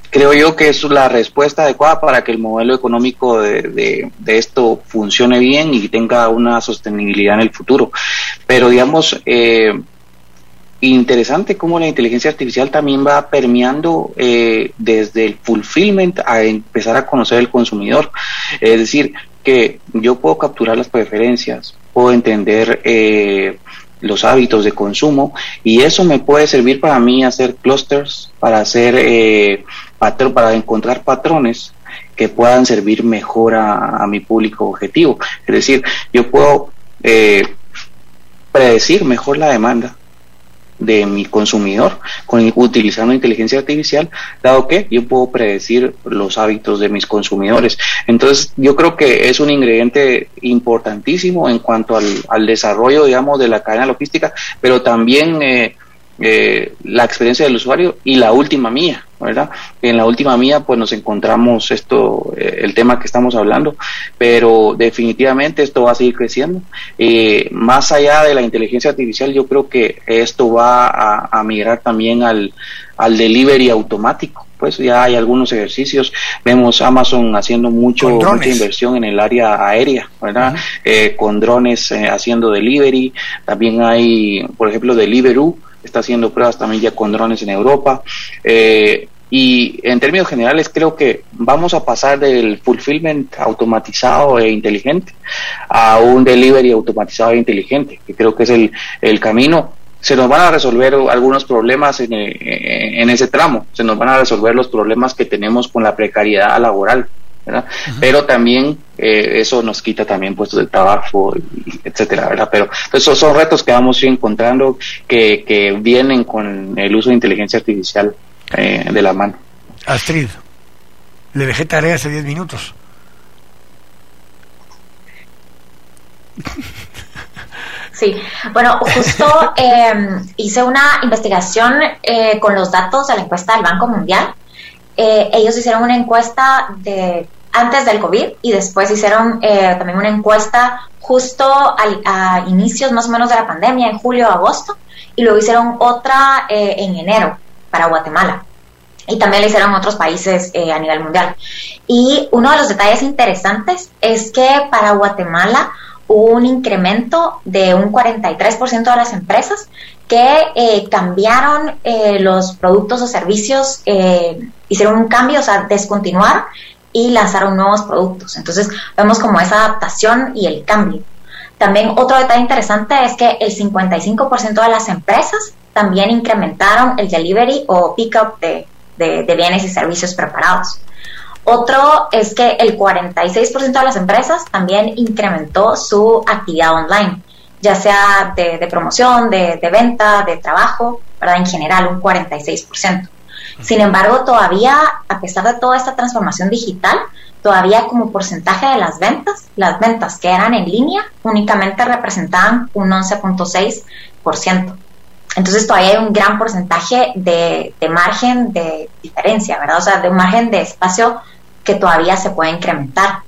creo yo que es la respuesta adecuada para que el modelo económico de, de, de, esto funcione bien y tenga una sostenibilidad en el futuro. Pero digamos, eh, interesante cómo la inteligencia artificial también va permeando eh, desde el fulfillment a empezar a conocer el consumidor. Es decir, que yo puedo capturar las preferencias, puedo entender eh, los hábitos de consumo y eso me puede servir para mí hacer clusters, para hacer eh, para encontrar patrones que puedan servir mejor a, a mi público objetivo. Es decir, yo puedo eh, predecir mejor la demanda de mi consumidor con, utilizando inteligencia artificial, dado que yo puedo predecir los hábitos de mis consumidores. Entonces, yo creo que es un ingrediente importantísimo en cuanto al, al desarrollo, digamos, de la cadena logística, pero también eh, eh, la experiencia del usuario y la última mía, ¿verdad? En la última mía pues nos encontramos esto, eh, el tema que estamos hablando, pero definitivamente esto va a seguir creciendo. Eh, más allá de la inteligencia artificial, yo creo que esto va a, migrar también al, al delivery automático pues ya hay algunos ejercicios. Vemos Amazon haciendo mucho, mucha inversión en el área aérea, ¿verdad? con drones haciendo delivery. También hay, por ejemplo, Deliveroo, está haciendo pruebas también ya con drones en Europa. Eh, y en términos generales creo que vamos a pasar del fulfillment automatizado e inteligente a un delivery automatizado e inteligente, que creo que es el, el camino. Se nos van a resolver algunos problemas en, en ese tramo, se nos van a resolver los problemas que tenemos con la precariedad laboral pero también eh, eso nos quita también puestos de trabajo, etcétera, ¿verdad? Pero esos son retos que vamos a ir encontrando que, que vienen con el uso de inteligencia artificial eh, de la mano. Astrid, le dejé tarea hace 10 minutos. Sí, bueno, justo eh, hice una investigación eh, con los datos de la encuesta del Banco Mundial. Eh, ellos hicieron una encuesta de antes del COVID y después hicieron eh, también una encuesta justo a inicios más o menos de la pandemia, en julio agosto, y luego hicieron otra eh, en enero para Guatemala. Y también le hicieron otros países eh, a nivel mundial. Y uno de los detalles interesantes es que para Guatemala hubo un incremento de un 43% de las empresas que cambiaron los productos o servicios, hicieron un cambio, o sea, descontinuar y lanzaron nuevos productos. Entonces vemos como esa adaptación y el cambio. También otro detalle interesante es que el 55% de las empresas también incrementaron el delivery o pickup de, de, bienes y servicios preparados. Otro es que el 46% de las empresas también incrementó su actividad online, ya sea de, promoción, de, de, venta, de trabajo, ¿verdad? En general, un 46%. Sin embargo, todavía, a pesar de toda esta transformación digital, todavía como porcentaje de las ventas, las ventas que eran en línea únicamente representaban un 11.6%. Entonces todavía hay un gran porcentaje de, margen de diferencia, ¿verdad? O sea, de un margen de espacio que todavía se puede incrementar.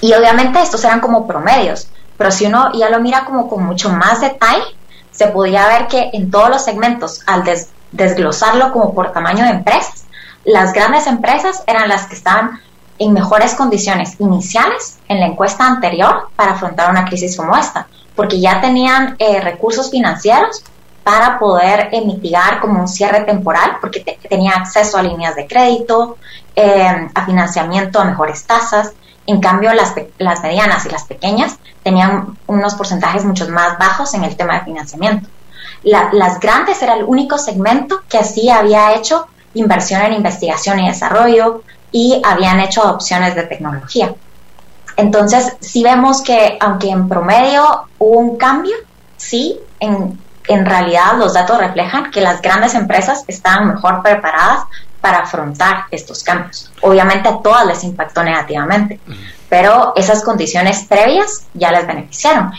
Y obviamente estos eran como promedios, pero si uno ya lo mira como con mucho más detalle, se podría ver que en todos los segmentos, al, des, desglosarlo como por tamaño de empresas, las grandes empresas eran las que estaban en mejores condiciones iniciales en la encuesta anterior para afrontar una crisis como esta, porque ya tenían eh, recursos financieros para poder mitigar como un cierre temporal, porque tenía acceso a líneas de crédito, eh, a financiamiento a mejores tasas. En cambio, las, las medianas y las pequeñas tenían unos porcentajes mucho más bajos en el tema de financiamiento. Las grandes era el único segmento que así había hecho inversión en investigación y desarrollo y habían hecho adopciones de tecnología. Entonces, si vemos que aunque en promedio hubo un cambio, sí, en, en realidad los datos reflejan que las grandes empresas estaban mejor preparadas para afrontar estos cambios. Obviamente a todas les impactó negativamente, pero esas condiciones previas ya les beneficiaron.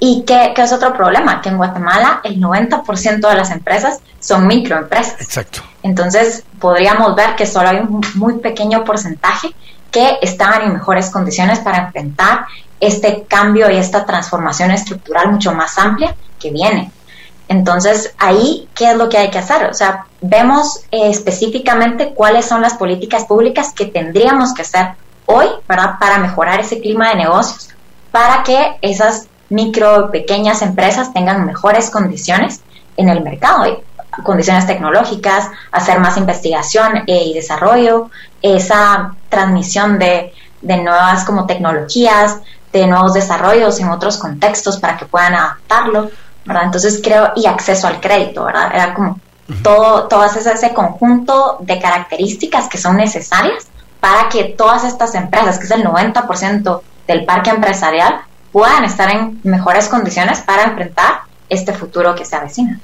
¿Y qué, qué, es otro problema? Que en Guatemala el 90% de las empresas son microempresas. Exacto. Entonces podríamos ver que solo hay un muy pequeño porcentaje que estaban en mejores condiciones para enfrentar este cambio y esta transformación estructural mucho más amplia que viene. Entonces, ahí, ¿qué es lo que hay que hacer? O sea, vemos eh, específicamente cuáles son las políticas públicas que tendríamos que hacer hoy para, para mejorar ese clima de negocios, para que esas micro, pequeñas empresas tengan mejores condiciones en el mercado, condiciones tecnológicas, hacer más investigación eh, y desarrollo, esa transmisión de, de nuevas como tecnologías, de nuevos desarrollos en otros contextos para que puedan adaptarlo. Entonces creo, y acceso al crédito, ¿verdad? Era como todo, todas ese conjunto de características que son necesarias para que todas estas empresas, que es el 90% del parque empresarial, puedan estar en mejores condiciones para enfrentar este futuro que se avecina.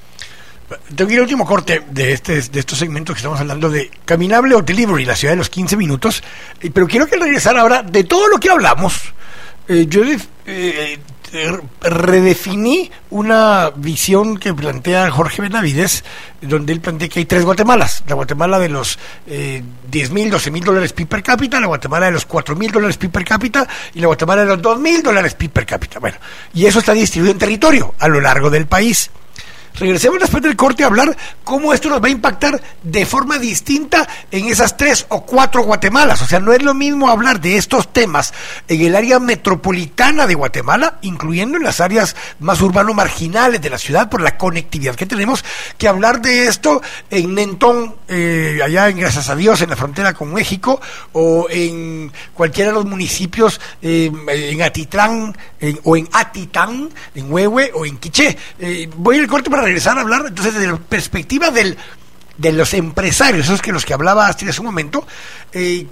Tengo que ir al último corte de, este, de estos segmentos que estamos hablando de Caminable o Delivery, la ciudad de los 15 minutos, eh, pero quiero que regresar ahora de todo lo que hablamos. Eh, yo eh, redefiní una visión que plantea Jorge Benavides, donde él plantea que hay tres Guatemalas. La Guatemala de los eh, 10 mil, 12 mil dólares PIB per cápita, la Guatemala de los 4 mil dólares PIB per cápita y la Guatemala de los 2 mil dólares PIB per cápita. Bueno, y eso está distribuido en territorio a lo largo del país. Regresemos después del corte a hablar cómo esto nos va a impactar de forma distinta en esas tres o cuatro Guatemalas. O sea, no es lo mismo hablar de estos temas en el área metropolitana de Guatemala, incluyendo en las áreas más urbano-marginales de la ciudad por la conectividad que tenemos, que hablar de esto en Nentón, eh, allá en Gracias a Dios, en la frontera con México, o en cualquiera de los municipios, eh, en Atitlán, o en Atitán, en Huehue, o en Quiché. Eh, voy al corte para regresar a hablar entonces desde la perspectiva del, de los empresarios, esos que los que hablaba hace un momento, eh,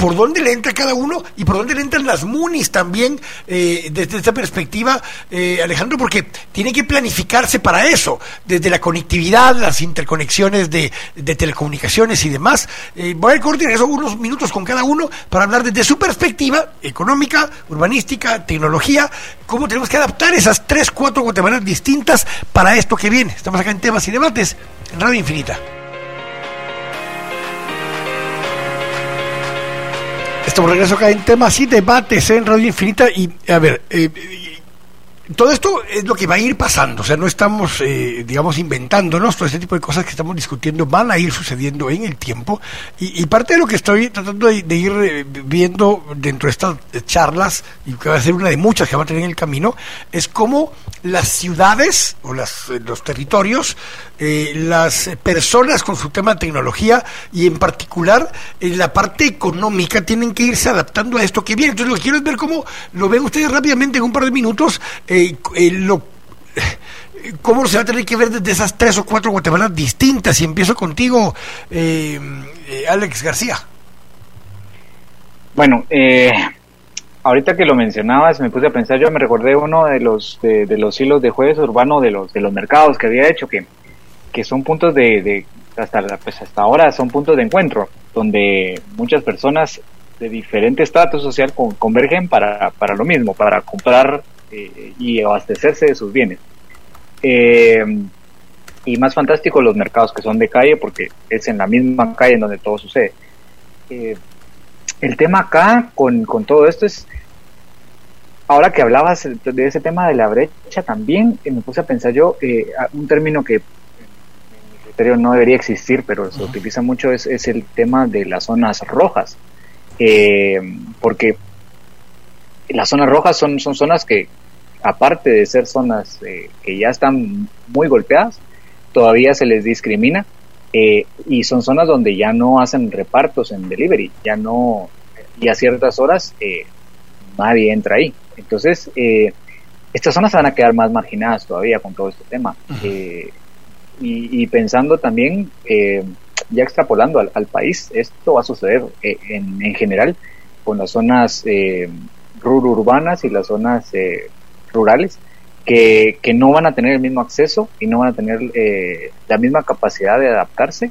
por dónde le entra cada uno y por dónde le entran las MUNIs también eh, desde esta perspectiva, eh, Alejandro, porque tiene que planificarse para eso, desde la conectividad, las interconexiones de, telecomunicaciones y demás. Eh, voy a coordinar eso unos minutos con cada uno para hablar desde su perspectiva económica, urbanística, tecnología, cómo tenemos que adaptar esas tres, cuatro Guatemalas distintas para esto que viene. Estamos acá en temas y debates en Radio Infinita. Estamos regreso acá en temas y debates en Radio Infinita y a ver, eh, todo esto es lo que va a ir pasando, o sea, no estamos, eh, digamos, inventándonos, todo este tipo de cosas que estamos discutiendo van a ir sucediendo en el tiempo y, parte de lo que estoy tratando de, ir eh, viendo dentro de estas charlas, y que va a ser una de muchas que va a tener en el camino, es cómo las ciudades o las, eh, los territorios, las personas con su tema de tecnología y en particular en la parte económica tienen que irse adaptando a esto que viene. Entonces lo que quiero es ver cómo lo ven ustedes rápidamente en un par de minutos. Eh, lo, ¿Cómo se va a tener que ver desde esas tres o cuatro Guatemalas distintas? Y empiezo contigo, eh, eh, Alex García. Bueno, ahorita que lo mencionabas, me puse a pensar, yo me recordé uno de los de, los hilos de jueves urbano de los de los mercados que había hecho, que, que son puntos de, hasta pues hasta ahora son puntos de encuentro, donde muchas personas de diferente estatus social convergen para, para lo mismo, para comprar eh, y abastecerse de sus bienes. Eh, y más fantástico los mercados que son de calle porque es en la misma calle en donde todo sucede. Eh, el tema acá con, con, todo esto es, ahora que hablabas de ese tema de la brecha también, me puse a pensar yo, un término que en mi criterio no debería existir, pero se utiliza mucho, es, es, el tema de las zonas rojas. porque las zonas rojas son, son zonas que, aparte de ser zonas que ya están muy golpeadas, todavía se les discrimina y son zonas donde ya no hacen repartos en delivery, ya no, y a ciertas horas nadie entra ahí. Entonces, estas zonas se van a quedar más marginadas todavía con todo este tema. y, y, pensando también ya extrapolando al, país, esto va a suceder eh, en, en, general con las zonas eh, urbanas y las zonas eh, rurales, que, que, no van a tener el mismo acceso y no van a tener eh, la misma capacidad de adaptarse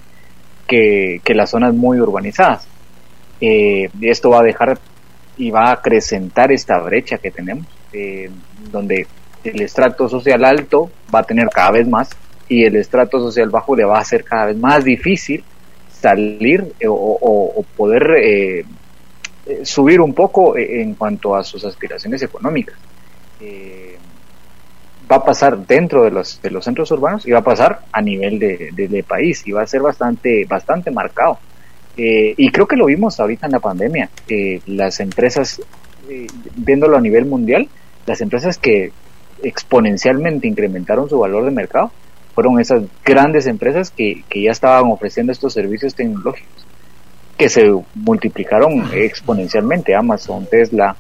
que, que las zonas muy urbanizadas. y esto va a dejar y va a acrecentar esta brecha que tenemos, donde el estrato social alto va a tener cada vez más y el estrato social bajo le va a ser cada vez más difícil salir eh, o, poder eh, eh, subir un poco en cuanto a sus aspiraciones económicas. Va a pasar dentro de los, de los centros urbanos y va a pasar a nivel de, país y va a ser bastante, bastante marcado. y creo que lo vimos ahorita en la pandemia. las empresas, viéndolo a nivel mundial, las empresas que exponencialmente incrementaron su valor de mercado fueron esas grandes empresas que, que ya estaban ofreciendo estos servicios tecnológicos, que se multiplicaron exponencialmente. Amazon, Tesla,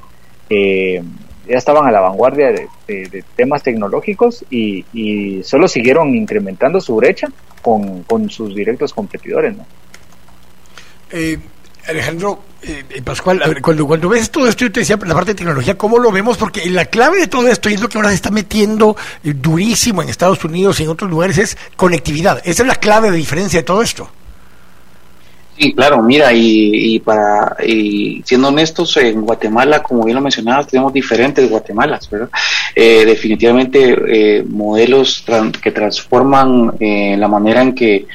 eh, ya estaban a la vanguardia de, temas tecnológicos y, solo siguieron incrementando su brecha con, sus directos competidores. ¿no? Eh, Alejandro eh, eh, Pascual, cuando, cuando ves todo esto, yo te decía la parte de tecnología, ¿cómo lo vemos? Porque la clave de todo esto, y es lo que ahora se está metiendo eh, durísimo en Estados Unidos y en otros lugares, es conectividad. Esa es la clave de diferencia de todo esto. Sí, claro, mira, y, para y siendo honestos, en Guatemala, como bien lo mencionabas, tenemos diferentes Guatemalas, ¿verdad? Eh, definitivamente eh, modelos que transforman eh, la manera en que,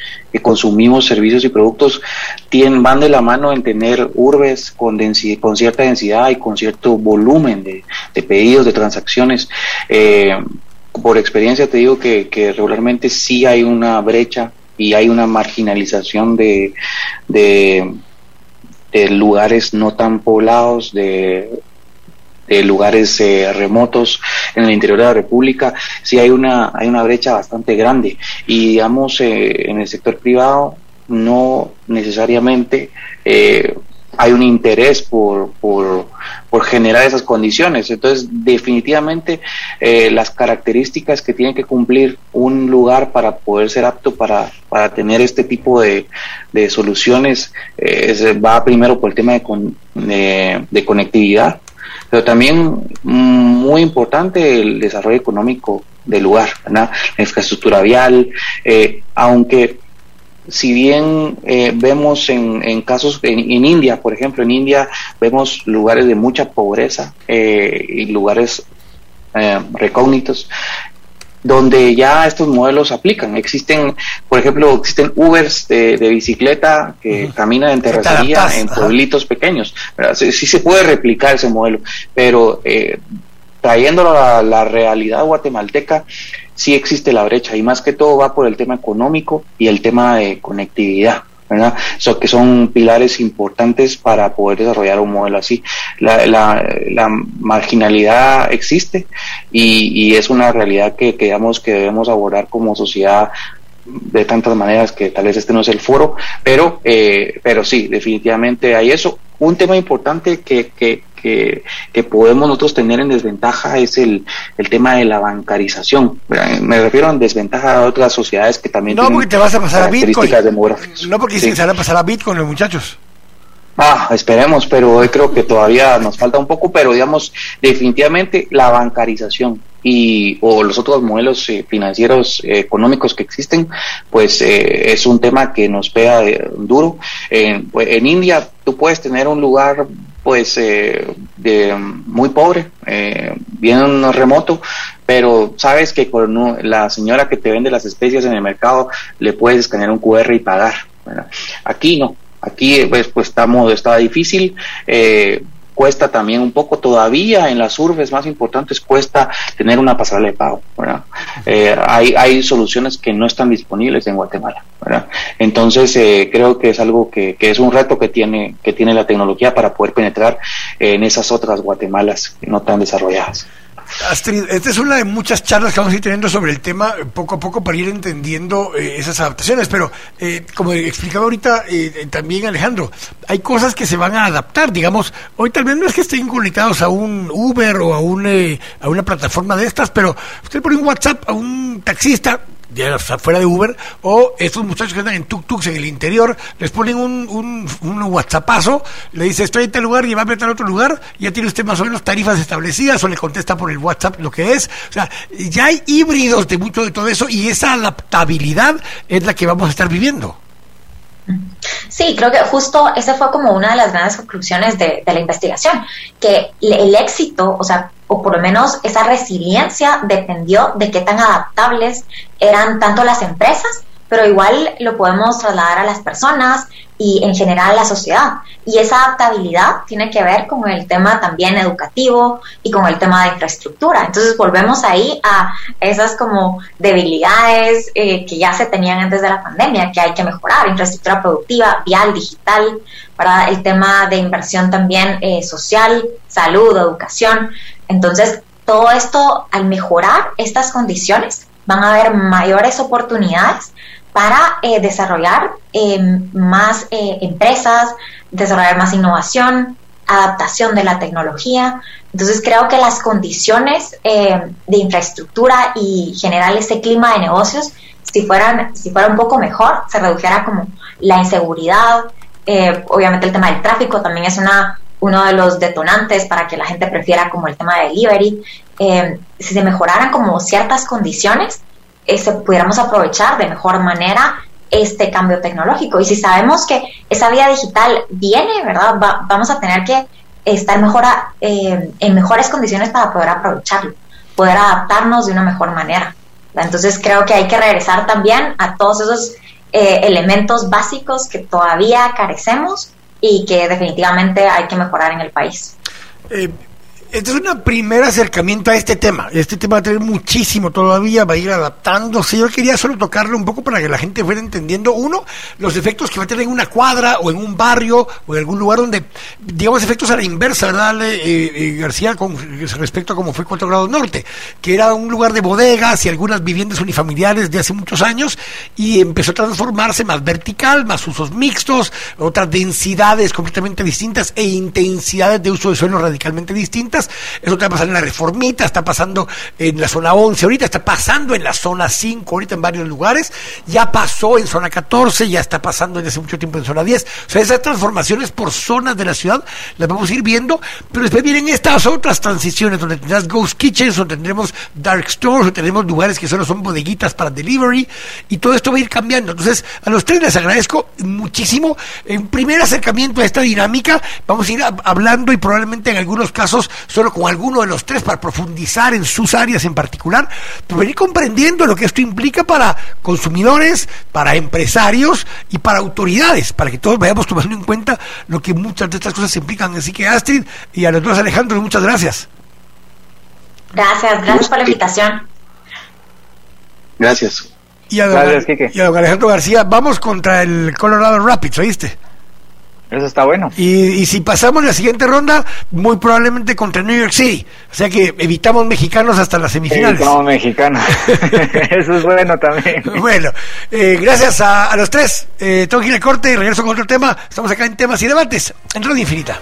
consumimos servicios y productos tienen, van de la mano en tener urbes con, con cierta densidad y con cierto volumen de, de pedidos, de transacciones. por experiencia te digo que regularmente sí hay una brecha y hay una marginalización de, de, lugares no tan poblados, de, de lugares eh, remotos en el interior de la República, sí hay una, hay una brecha bastante grande. Y digamos, eh, en el sector privado no necesariamente eh, hay un interés por, por, generar esas condiciones. Entonces, definitivamente, eh, las características que tiene que cumplir un lugar para poder ser apto para, para tener este tipo de, de soluciones eh, va primero por el tema de, de, conectividad, pero también mm, muy importante el desarrollo económico del lugar, la infraestructura vial, eh, aunque si bien eh, vemos en, en casos en, India, por ejemplo, en India vemos lugares de mucha pobreza eh, y lugares eh, recógnitos donde ya estos modelos aplican. Existen, por ejemplo, existen Ubers de, bicicleta que caminan en terracería en pueblitos pequeños. Sí, se puede replicar ese modelo, pero eh, trayéndolo a la realidad guatemalteca, sí existe la brecha y más que todo va por el tema económico y el tema de conectividad. ¿verdad? So, que son pilares importantes para poder desarrollar un modelo así. La, la, marginalidad existe y, y, es una realidad que, que, que debemos abordar como sociedad de tantas maneras que tal vez este no es el foro, pero, eh, pero sí, definitivamente hay eso. Un tema importante que, que, que, podemos nosotros tener en desventaja es el, el tema de la bancarización. Me refiero a desventaja a otras sociedades que también no, porque te vas a pasar a Bitcoin. No porque se van a pasar a Bitcoin los muchachos. Ah, esperemos, pero creo que todavía nos falta un poco, pero digamos, definitivamente la bancarización y o los otros modelos eh, financieros eh, económicos que existen, pues eh, es un tema que nos pega duro. Pues, en India tú puedes tener un lugar pues de muy pobre, bien remoto, pero sabes que con la señora que te vende las especias en el mercado le puedes escanear un QR y pagar. Aquí no, Aquí pues, pues estamos, está difícil. Eh, cuesta también un poco todavía en las urbes más importantes cuesta tener una pasarela de pago eh, hay, hay soluciones que no están disponibles en Guatemala entonces eh, creo que es algo que, que, es un reto que tiene que tiene la tecnología para poder penetrar en esas otras Guatemalas no tan desarrolladas Astrid, esta es una de muchas charlas que vamos a ir teniendo sobre el tema poco a poco para ir entendiendo eh, esas adaptaciones, pero eh, como explicaba ahorita eh, también Alejandro, hay cosas que se van a adaptar, digamos, hoy tal vez no es que estén conectados a un Uber o a, un, a una plataforma de estas, pero usted pone un WhatsApp a un taxista, ya fuera de Uber, o estos muchachos que andan en tuk-tuks en el interior, les ponen un, un, WhatsAppazo, le dice estoy en tal lugar, va a a otro lugar, ya tiene usted más o menos tarifas establecidas, o le contesta por el WhatsApp lo que es. O sea, ya hay híbridos de mucho de todo eso, y esa adaptabilidad es la que vamos a estar viviendo. Sí, creo que justo esa fue como una de las grandes conclusiones de, de la investigación, que el éxito, o sea, o por lo menos esa resiliencia dependió de qué tan adaptables eran tanto las empresas, pero igual lo podemos trasladar a las personas y en general a la sociedad. Y esa adaptabilidad tiene que ver con el tema también educativo y con el tema de infraestructura. Entonces volvemos ahí a esas como debilidades eh, que ya se tenían antes de la pandemia, que hay que mejorar, infraestructura productiva, vial, digital, para el tema de inversión también eh, social, salud, educación. Entonces, todo esto, al mejorar estas condiciones, van a haber mayores oportunidades para eh, desarrollar eh, más eh, empresas, desarrollar más innovación, adaptación de la tecnología. Entonces creo que las condiciones de infraestructura y generar ese clima de negocios, si fueran, si fuera un poco mejor, se redujera como la inseguridad, obviamente el tema del tráfico también es una uno de los detonantes para que la gente prefiera como el tema de delivery. Eh, si se mejoraran como ciertas condiciones, eh, pudiéramos aprovechar de mejor manera este cambio tecnológico. Y si sabemos que esa vía digital viene, ¿verdad? vamos a tener que estar mejor eh, en mejores condiciones para poder aprovecharlo, poder adaptarnos de una mejor manera. Entonces creo que hay que regresar también a todos esos elementos básicos que todavía carecemos y que definitivamente hay que mejorar en el país. Eh, este es un primer acercamiento a este tema. Este tema va a tener muchísimo todavía, va a ir adaptándose. Yo quería solo tocarlo un poco para que la gente fuera entendiendo, uno, los efectos que va a tener en una cuadra o en un barrio o en algún lugar donde, digamos, efectos a la inversa, ¿verdad, eh, eh, García, con respecto a cómo fue Cuatro Grados Norte, que era un lugar de bodegas y algunas viviendas unifamiliares de hace muchos años y empezó a transformarse más vertical, más usos mixtos, otras densidades completamente distintas e intensidades de uso de suelo radicalmente distintas eso está pasando en la Reformita, está pasando en la zona 11 ahorita, está pasando en la zona 5 ahorita en varios lugares, ya pasó en zona 14, ya está pasando desde hace mucho tiempo en zona 10. O sea, esas transformaciones por zonas de la ciudad las vamos a ir viendo, pero después vienen estas otras transiciones donde tendrás ghost kitchens, donde tendremos dark stores, donde tendremos lugares que solo son bodeguitas para delivery, y todo esto va a ir cambiando. Entonces, a los tres les agradezco muchísimo. En primer acercamiento a esta dinámica, vamos a ir hablando y probablemente en algunos casos solo con alguno de los tres para profundizar en sus áreas en particular, pero venir comprendiendo lo que esto implica para consumidores, para empresarios y para autoridades, para que todos vayamos tomando en cuenta lo que muchas de estas cosas implican. Así que Astrid y a los dos Alejandro, muchas gracias. Gracias, gracias por la invitación. Gracias. Y a, y a Alejandro García, vamos contra el Colorado Rapids, ¿oíste? Eso está bueno. Y, si pasamos la siguiente ronda, muy probablemente contra New York City. O sea que evitamos mexicanos hasta las semifinales. Evitamos mexicanos. Eso es bueno también. Bueno, eh, gracias a, los tres. Eh, tengo que ir al corte y regreso con otro tema. Estamos acá en temas y debates en Radio Infinita.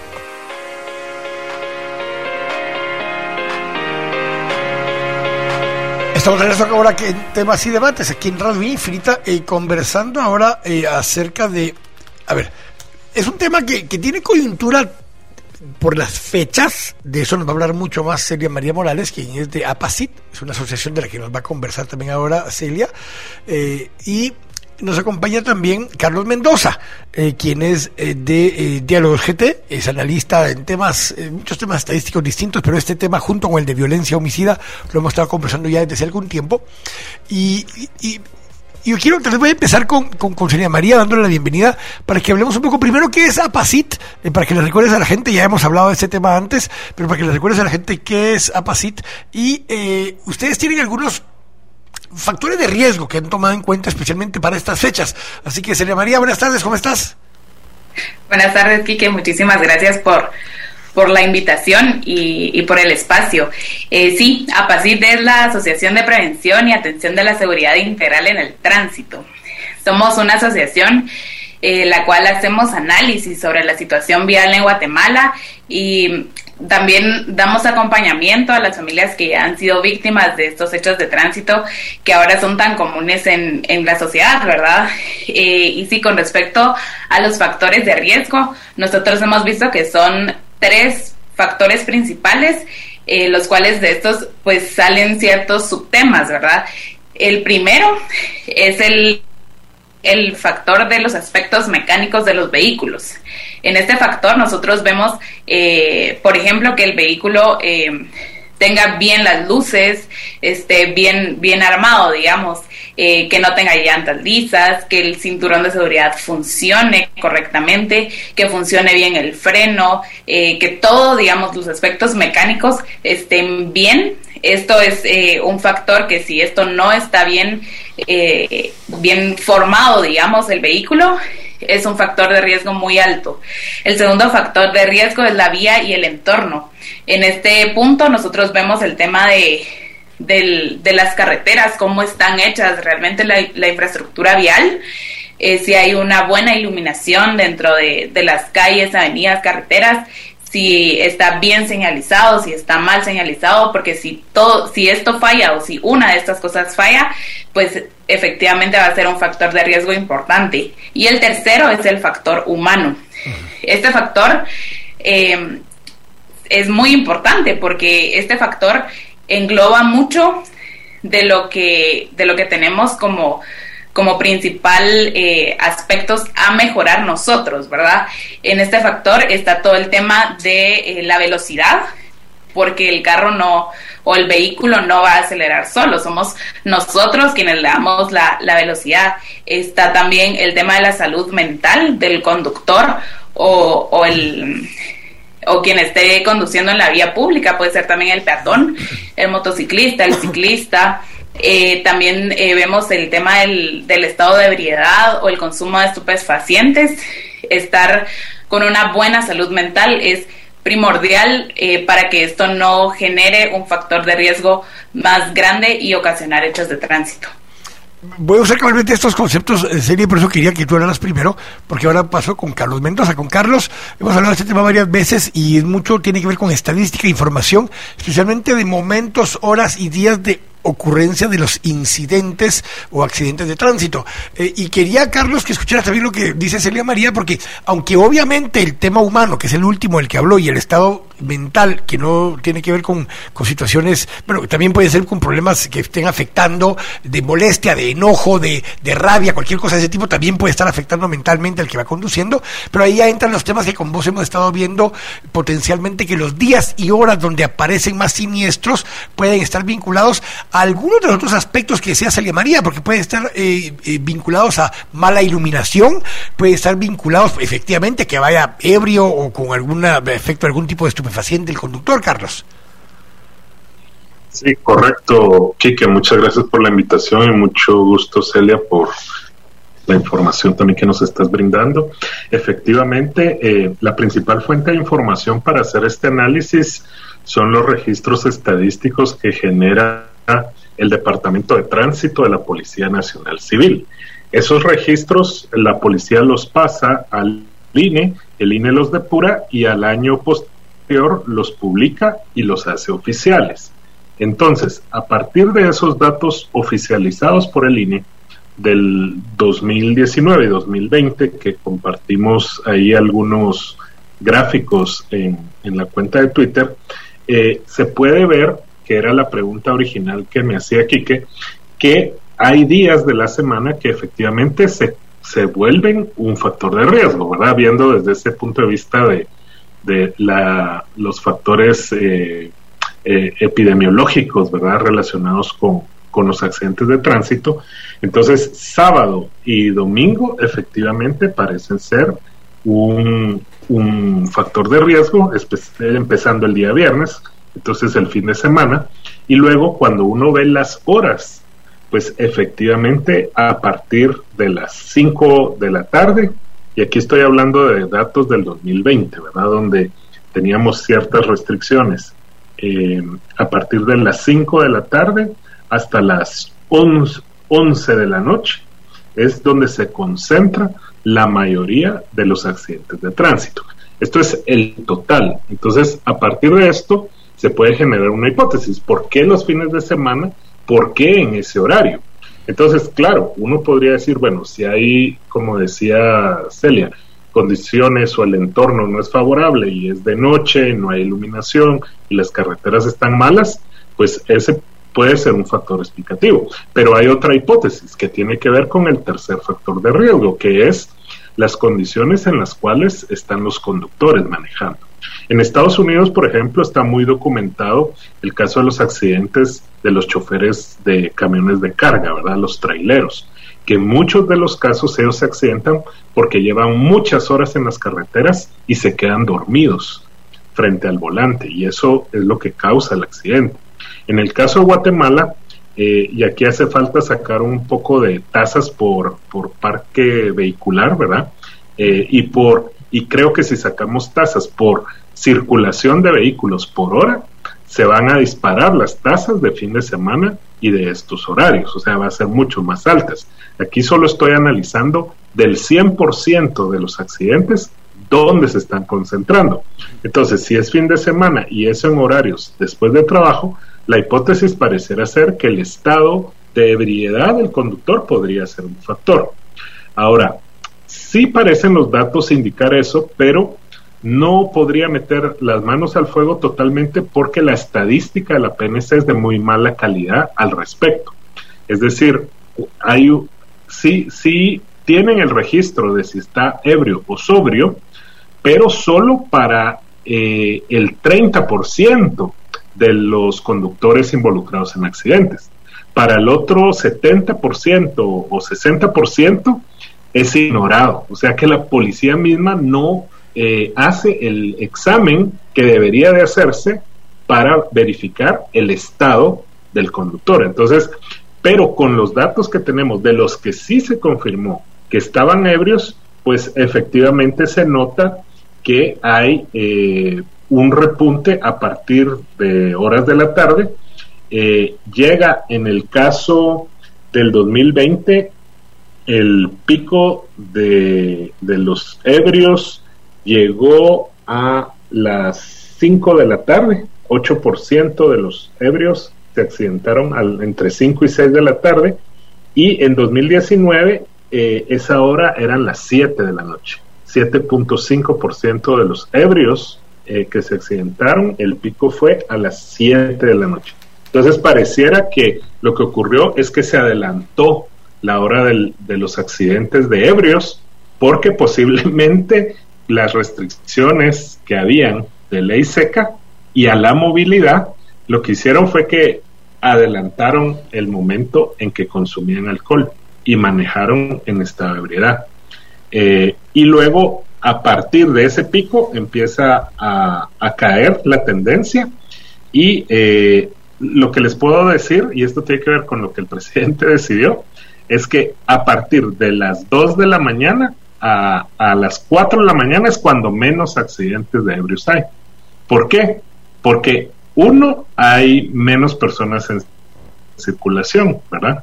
Estamos regreso ahora que en temas y debates aquí en Radio Infinita, y eh, conversando ahora eh, acerca de, a ver, es un tema que, tiene coyuntura por las fechas, de eso nos va a hablar mucho más Celia María Morales, quien es de APACIT, es una asociación de la que nos va a conversar también ahora Celia, eh, y nos acompaña también Carlos Mendoza, eh, quien es eh, de Diálogos GT, es analista en temas, muchos temas estadísticos distintos, pero este tema junto con el de violencia homicida lo hemos estado conversando ya desde hace algún tiempo. y y yo quiero, voy a empezar con, con, con Señora María dándole la bienvenida para que hablemos un poco primero qué es APACIT, eh, para que le recuerdes a la gente, ya hemos hablado de este tema antes, pero para que le recuerdes a la gente qué es APACIT. Y eh, ustedes tienen algunos factores de riesgo que han tomado en cuenta especialmente para estas fechas. Así que Señora María, buenas tardes, ¿cómo estás? Buenas tardes, Quique, muchísimas gracias por por la invitación y, por el espacio. Eh, sí, APACIT es la Asociación de Prevención y Atención de la Seguridad Integral en el Tránsito. Somos una asociación eh, la cual hacemos análisis sobre la situación vial en Guatemala y también damos acompañamiento a las familias que han sido víctimas de estos hechos de tránsito que ahora son tan comunes en, en la sociedad, ¿verdad? Eh, y sí, con respecto a los factores de riesgo, nosotros hemos visto que son tres factores principales, eh, los cuales de estos pues salen ciertos subtemas, ¿verdad? El primero es el el factor de los aspectos mecánicos de los vehículos. En este factor nosotros vemos, eh, por ejemplo, que el vehículo eh, tenga bien las luces, esté bien, bien armado, digamos, eh, que no tenga llantas lisas, que el cinturón de seguridad funcione correctamente, que funcione bien el freno, que todo, digamos, los aspectos mecánicos estén bien. Esto es un factor que si esto no está bien, bien formado, digamos, el vehículo, es un factor de riesgo muy alto. El segundo factor de riesgo es la vía y el entorno. En este punto nosotros vemos el tema de, de las carreteras, cómo están hechas realmente la, infraestructura vial. Eh, si hay una buena iluminación dentro de, de las calles, avenidas, carreteras, si está bien señalizado, si está mal señalizado, porque si todo, si esto falla o si una de estas cosas falla, pues efectivamente va a ser un factor de riesgo importante. Y el tercero es el factor humano. Este factor eh, es muy importante porque este factor engloba mucho de lo que, de lo que tenemos como como principal eh, aspectos a mejorar nosotros, ¿verdad? En este factor está todo el tema de eh, la velocidad, porque el carro no o el vehículo no va a acelerar solo, somos nosotros quienes le damos la, la velocidad. Está también el tema de la salud mental del conductor o, el o quien esté conduciendo en la vía pública, puede ser también el peatón, el motociclista, el ciclista, eh, también eh, vemos el tema del, estado de ebriedad o el consumo de estupefacientes. Estar con una buena salud mental es primordial eh, para que esto no genere un factor de riesgo más grande y ocasionar hechos de tránsito. Voy a usar cabalmente estos conceptos en serie, por eso quería que tú hablaras primero, porque ahora paso con Carlos Mendoza. Con Carlos hemos hablado de este tema varias veces y mucho tiene que ver con estadística e información, especialmente de momentos, horas y días de ocurrencia de los incidentes o accidentes de tránsito. Eh, y quería, Carlos, que escucharas también lo que dice Celia María, porque aunque obviamente el tema humano, que es el último el que habló, y el estado mental, que no tiene que ver con, con situaciones, bueno, también puede ser con problemas que estén afectando de molestia, de enojo, de, de rabia, cualquier cosa de ese tipo, también puede estar afectando mentalmente al que va conduciendo, pero ahí ya entran los temas que con vos hemos estado viendo potencialmente que los días y horas donde aparecen más siniestros pueden estar vinculados algunos de los otros aspectos que decía Celia María, porque pueden estar eh, eh, vinculados a mala iluminación, puede estar vinculados efectivamente que vaya ebrio o con algún efecto, algún tipo de estupefaciente el conductor, Carlos. Sí, correcto, Kike, muchas gracias por la invitación y mucho gusto, Celia, por la información también que nos estás brindando. Efectivamente, eh, la principal fuente de información para hacer este análisis son los registros estadísticos que genera el Departamento de Tránsito de la Policía Nacional Civil. Esos registros la policía los pasa al INE, el INE los depura y al año posterior los publica y los hace oficiales. Entonces, a partir de esos datos oficializados por el INE del 2019 y 2020, que compartimos ahí algunos gráficos en, la cuenta de Twitter, eh, se puede ver que era la pregunta original que me hacía Quique, que hay días de la semana que efectivamente se, se vuelven un factor de riesgo, ¿verdad? Viendo desde ese punto de vista de, de la, los factores eh, eh, epidemiológicos, ¿verdad? Relacionados con, con los accidentes de tránsito. Entonces, sábado y domingo efectivamente parecen ser un, un factor de riesgo, empezando el día viernes, entonces el fin de semana, y luego cuando uno ve las horas, pues efectivamente a partir de las 5 de la tarde, y aquí estoy hablando de datos del 2020, ¿verdad? Donde teníamos ciertas restricciones eh, a partir de las 5 de la tarde hasta las 11, 11 de la noche, es donde se concentra la mayoría de los accidentes de tránsito. Esto es el total. Entonces, a partir de esto, se puede generar una hipótesis. ¿Por qué los fines de semana? ¿Por qué en ese horario? Entonces, claro, uno podría decir, bueno, si hay, como decía Celia, condiciones o el entorno no es favorable y es de noche, no hay iluminación y las carreteras están malas, pues ese puede ser un factor explicativo. Pero hay otra hipótesis que tiene que ver con el tercer factor de riesgo, que es las condiciones en las cuales están los conductores manejando. En Estados Unidos, por ejemplo, está muy documentado el caso de los accidentes de los choferes de camiones de carga, ¿verdad? Los traileros, que en muchos de los casos ellos se accidentan porque llevan muchas horas en las carreteras y se quedan dormidos frente al volante y eso es lo que causa el accidente. En el caso de Guatemala, eh, y aquí hace falta sacar un poco de tasas por, por parque vehicular, ¿verdad? Eh, y por y creo que si sacamos tasas por circulación de vehículos por hora, se van a disparar las tasas de fin de semana y de estos horarios, o sea, va a ser mucho más altas. Aquí solo estoy analizando del 100% de los accidentes dónde se están concentrando. Entonces, si es fin de semana y es en horarios después de trabajo, la hipótesis pareciera ser que el estado de ebriedad del conductor podría ser un factor. Ahora, sí parecen los datos indicar eso, pero no podría meter las manos al fuego totalmente porque la estadística de la PNC es de muy mala calidad al respecto. Es decir, hay, sí, sí tienen el registro de si está ebrio o sobrio, pero solo para eh, el 30% de los conductores involucrados en accidentes. Para el otro 70% o 60% es ignorado. O sea que la policía misma no eh, hace el examen que debería de hacerse para verificar el estado del conductor. Entonces, pero con los datos que tenemos de los que sí se confirmó que estaban ebrios, pues efectivamente se nota que hay eh, un repunte a partir de horas de la tarde. Eh, llega en el caso del 2020 el pico de, de los ebrios llegó a las 5 de la tarde, 8% de los ebrios se accidentaron al, entre 5 y 6 de la tarde y en 2019 eh, esa hora eran las 7 de la noche. 7.5% de los ebrios eh, que se accidentaron, el pico fue a las 7 de la noche. Entonces pareciera que lo que ocurrió es que se adelantó la hora de los accidentes de ebrios porque posiblemente las restricciones que habían de ley seca y a la movilidad lo que hicieron fue que adelantaron el momento en que consumían alcohol y manejaron en esta ebriedad. Eh, y luego, a partir de ese pico, empieza a, caer la tendencia y eh, lo que les puedo decir, y esto tiene que ver con lo que el presidente decidió, es que a partir de las 2 de la mañana a, las 4 de la mañana es cuando menos accidentes de ebrios hay. ¿Por qué? Porque uno, hay menos personas en circulación, ¿verdad?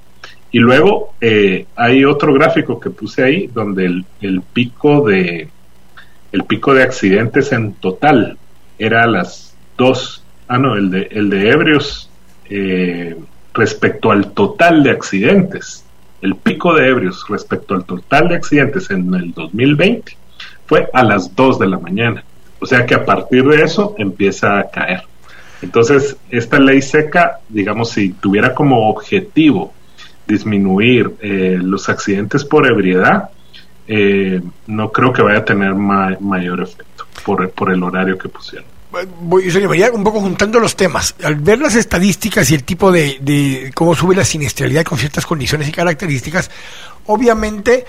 Y luego eh, hay otro gráfico que puse ahí donde el, pico de el pico de accidentes en total era a las dos, ah no, el de, el de ebrios eh, respecto al total de accidentes, el pico de ebrios respecto al total de accidentes en el 2020 fue a las 2 de la mañana. O sea que a partir de eso empieza a caer. Entonces, esta ley seca, digamos, si tuviera como objetivo disminuir eh, los accidentes por ebriedad, eh, no creo que vaya a tener mayor efecto por, el horario que pusieron voy, señor, un poco juntando los temas. Al ver las estadísticas y el tipo de, de, cómo sube la siniestralidad con ciertas condiciones y características, obviamente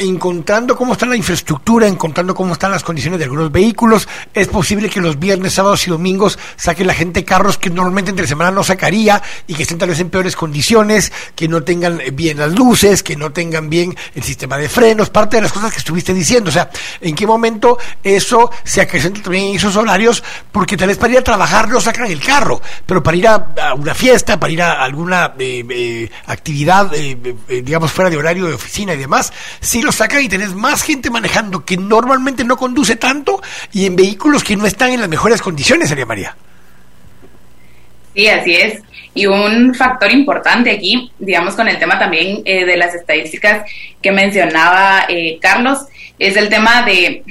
encontrando cómo está la infraestructura, encontrando cómo están las condiciones de algunos vehículos. Es posible que los viernes, sábados y domingos saque la gente carros que normalmente entre semana no sacaría y que estén tal vez en peores condiciones, que no tengan bien las luces, que no tengan bien el sistema de frenos, parte de las cosas que estuviste diciendo. O sea, ¿en qué momento eso se acrecenta también en esos horarios? Porque tal vez para ir a trabajar no sacan el carro, pero para ir a, una fiesta, para ir a alguna eh, eh, actividad, eh, digamos, fuera de horario de oficina y demás, si lo sacan y tenés más gente manejando que normalmente no conduce tanto y en vehículos que no están en las mejores condiciones, María María. Sí, así es. Y un factor importante aquí, digamos, con el tema también eh, de las estadísticas que mencionaba eh, Carlos, es el tema de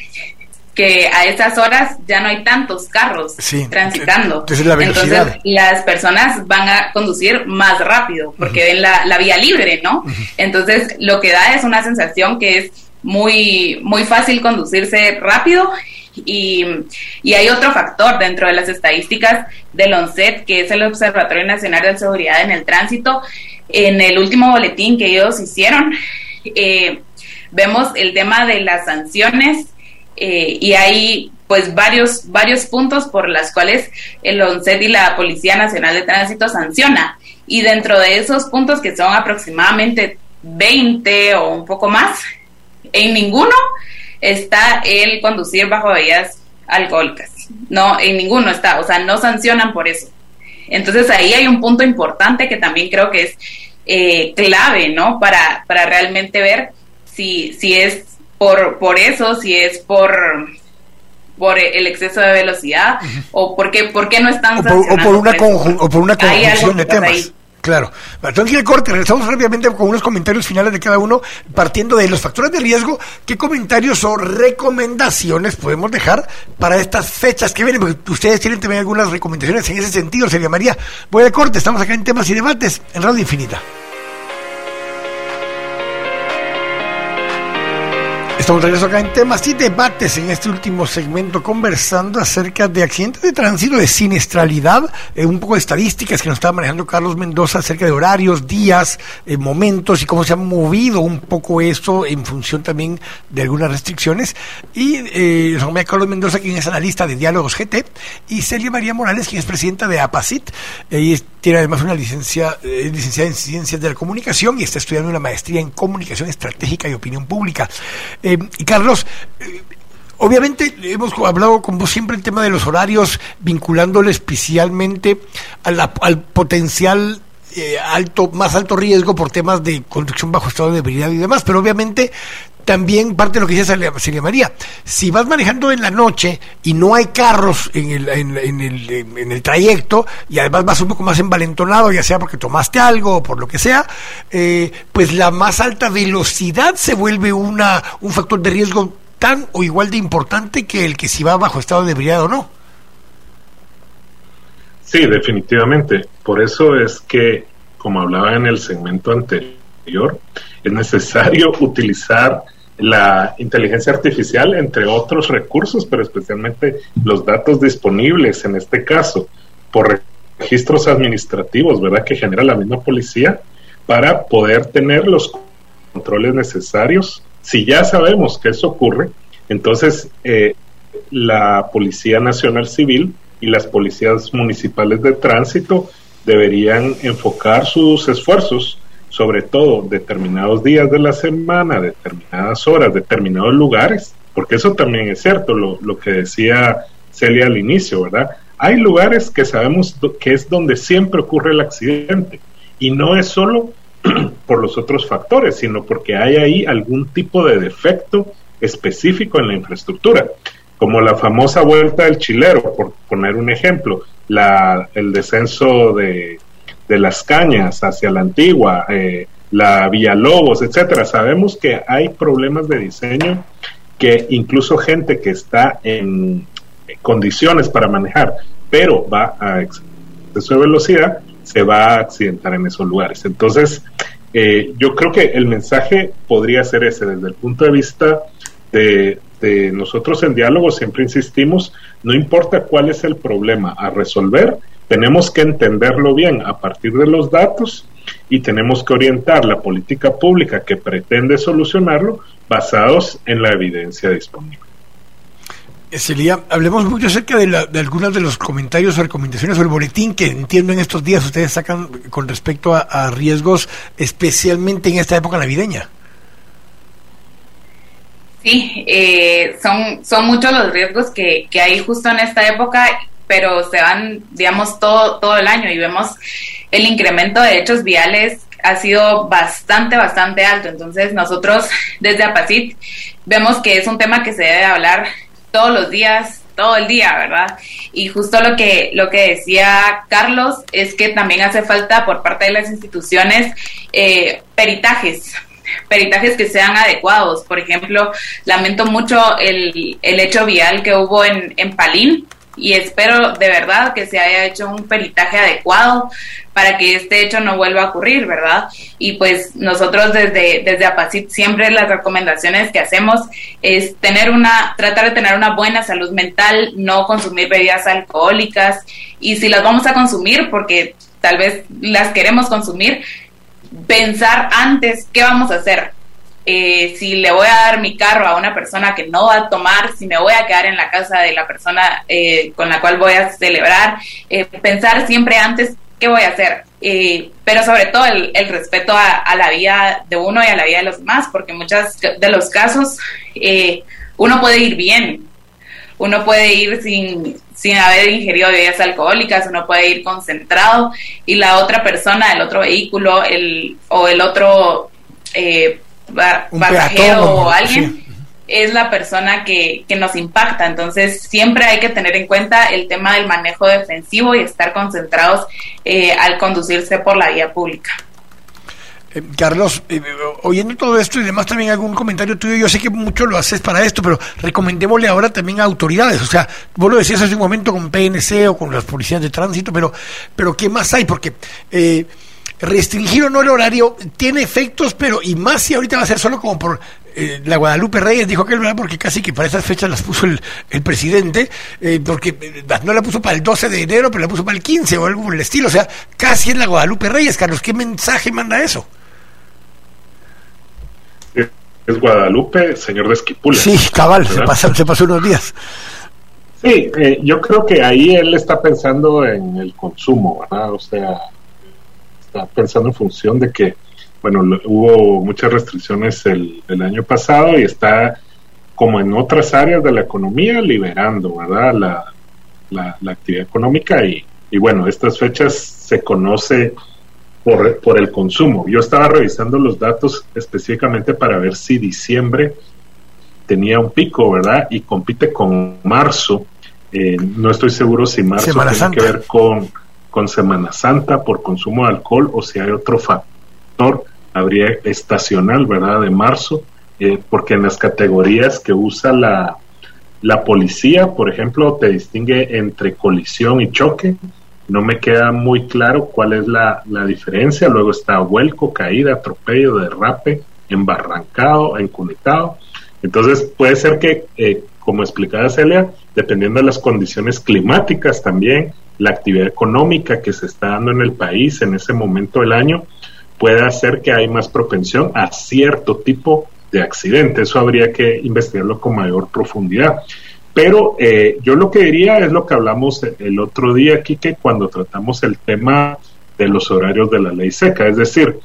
que a esas horas ya no hay tantos carros transitando. Entonces, las personas van a conducir más rápido porque ven la, vía libre, ¿no? Entonces lo que da es una sensación que es muy, muy fácil conducirse rápido y, y, hay otro factor dentro de las estadísticas del ONCET, que es el Observatorio Nacional de Seguridad en el Tránsito. En el último boletín que ellos hicieron, eh, vemos el tema de las sanciones eh, y hay pues varios, varios puntos por las cuales el ONCED y la Policía Nacional de Tránsito sanciona. Y dentro de esos puntos, que son aproximadamente 20 o un poco más, en ninguno está el conducir bajo bebidas alcohólicas. No, en ninguno está, o sea, no sancionan por eso. Entonces ahí hay un punto importante que también creo que es eh, clave, ¿no? Para, para realmente ver si, si es por, por eso, si es por por el exceso de velocidad o por qué, por qué no están o por, o por una, o por una conjunción de temas. Claro. Entonces, el corte, regresamos rápidamente con unos comentarios finales de cada uno, partiendo de los factores de riesgo. ¿Qué comentarios o recomendaciones podemos dejar para estas fechas que vienen? Porque ustedes tienen también algunas recomendaciones en ese sentido, sería María. Voy de corte, estamos acá en temas y debates en Radio Infinita. Estamos de regreso acá en temas y debates en este último segmento conversando acerca de accidentes de tránsito, de siniestralidad, eh, un poco de estadísticas que nos estaba manejando Carlos Mendoza acerca de horarios, días, eh, momentos y cómo se ha movido un poco eso en función también de algunas restricciones. Y eh, Carlos Mendoza, quien es analista de Diálogos GT, y Celia María Morales, quien es presidenta de APACIT. y tiene además una licencia, es licenciada en Ciencias de la Comunicación y está estudiando una maestría en Comunicación Estratégica y Opinión Pública. Eh, y Carlos, eh, Obviamente hemos hablado con vos siempre el tema de los horarios, vinculándolo especialmente al potencial eh, alto, más alto riesgo por temas de conducción bajo estado de ebriedad y demás, pero obviamente también parte de lo que dice Celia María, si vas manejando en la noche y no hay carros en el, en, el, en el trayecto y además vas un poco más envalentonado, ya sea porque tomaste algo o por lo que sea, eh, pues la más alta velocidad se vuelve una, un factor de riesgo tan o igual de importante que el que si va bajo estado de ebriedad o no. Sí, definitivamente. Por eso es que, como hablaba en el segmento anterior, es necesario utilizar la inteligencia artificial, entre otros recursos, pero especialmente los datos disponibles, en este caso, por registros administrativos, ¿verdad?, que genera la misma policía, para poder tener los controles necesarios. Si ya sabemos que eso ocurre, entonces eh, la Policía Nacional Civil y las policías municipales de tránsito deberían enfocar sus esfuerzos sobre todo determinados días de la semana, determinadas horas, determinados lugares, porque eso también es cierto, lo, lo que decía Celia al inicio, ¿verdad? Hay lugares que sabemos que es donde siempre ocurre el accidente y no es solo por los otros factores, sino porque hay ahí algún tipo de defecto específico en la infraestructura, como la famosa vuelta del chilero, por poner un ejemplo, la, el descenso de, de las cañas hacia la antigua, eh, la Villalobos, etcétera. Sabemos que hay problemas de diseño que incluso gente que está en condiciones para manejar, pero va a exceso de velocidad, se va a accidentar en esos lugares. Entonces, eh, yo creo que el mensaje podría ser ese, desde el punto de vista de nosotros en diálogo, siempre insistimos, no importa cuál es el problema a resolver, tenemos que entenderlo bien a partir de los datos y tenemos que orientar la política pública que pretende solucionarlo basados en la evidencia disponible. Celia, hablemos mucho acerca de, de algunos de los comentarios o recomendaciones sobre el boletín que entiendo en estos días ustedes sacan con respecto a, riesgos, especialmente en esta época navideña. Sí, eh, son, son muchos los riesgos que, que hay justo en esta época, pero se van, digamos, todo, todo el año y vemos el incremento de hechos viales ha sido bastante, bastante alto. Entonces nosotros desde APACIT vemos que es un tema que se debe hablar todos los días, todo el día, ¿verdad? Y justo lo que, lo que decía Carlos es que también hace falta por parte de las instituciones eh, peritajes, peritajes que sean adecuados. Por ejemplo, lamento mucho el, el hecho vial que hubo en, en Palín, y espero de verdad que se haya hecho un peritaje adecuado para que este hecho no vuelva a ocurrir, ¿verdad? Y pues nosotros desde, desde APACIT siempre las recomendaciones que hacemos es tener una, tratar de tener una buena salud mental, no consumir bebidas alcohólicas y si las vamos a consumir, porque tal vez las queremos consumir, pensar antes qué vamos a hacer, eh, si le voy a dar mi carro a una persona que no va a tomar, si me voy a quedar en la casa de la persona eh, con la cual voy a celebrar, eh, pensar siempre antes qué voy a hacer, pero sobre todo el, respeto a, la vida de uno y a la vida de los demás, porque en muchos de los casos uno puede ir bien, uno puede ir sin, sin haber ingerido bebidas alcohólicas, uno puede ir concentrado y la otra persona, el otro vehículo el, o el otro eh, pasajero o alguien, es la persona que, que, nos impacta. Entonces, siempre hay que tener en cuenta el tema del manejo defensivo y estar concentrados eh, al conducirse por la vía pública. Eh, Carlos, eh, oyendo todo esto y demás también algún comentario tuyo, yo sé que mucho lo haces para esto, pero recomendémosle ahora también a autoridades, o sea, vos lo decías hace un momento con PNC o con las policías de tránsito, pero, pero ¿qué más hay? Porque eh, restringir o no el horario tiene efectos, pero y más si ahorita va a ser solo como por eh, la Guadalupe Reyes dijo que es verdad porque casi que para esas fechas las puso el, el presidente, eh, porque eh, no la puso para el 12 de enero, pero la puso para el 15 o algo por el estilo, o sea, casi es la Guadalupe Reyes, Carlos, ¿qué mensaje manda eso? Es Guadalupe, señor de Esquipula. Sí, cabal, se pasó, se pasó unos días. Sí, yo creo que ahí él está pensando en el consumo, ¿verdad? O sea, pensando en función de que, bueno, hubo muchas restricciones el, año pasado y está como en otras áreas de la economía liberando, ¿verdad? La, la, actividad económica y, y, bueno, estas fechas se conoce por, por el consumo. Yo estaba revisando los datos específicamente para ver si diciembre tenía un pico, ¿verdad? Y compite con marzo. Eh, no estoy seguro si marzo tiene que ver con con Semana Santa por consumo de alcohol o si hay otro factor, habría estacional, ¿verdad? De marzo, eh, porque en las categorías que usa la, la policía, por ejemplo, te distingue entre colisión y choque. No me queda muy claro cuál es la, la diferencia. Luego está vuelco, caída, atropello, derrape, embarrancado, encunetado. Entonces puede ser que, eh, como explicaba Celia, dependiendo de las condiciones climáticas también, la actividad económica que se está dando en el país en ese momento del año puede hacer que hay más propensión a cierto tipo de accidente. Eso habría que investigarlo con mayor profundidad. Pero eh, yo lo que diría es lo que hablamos el otro día aquí, que cuando tratamos el tema de los horarios de la ley seca, es decir,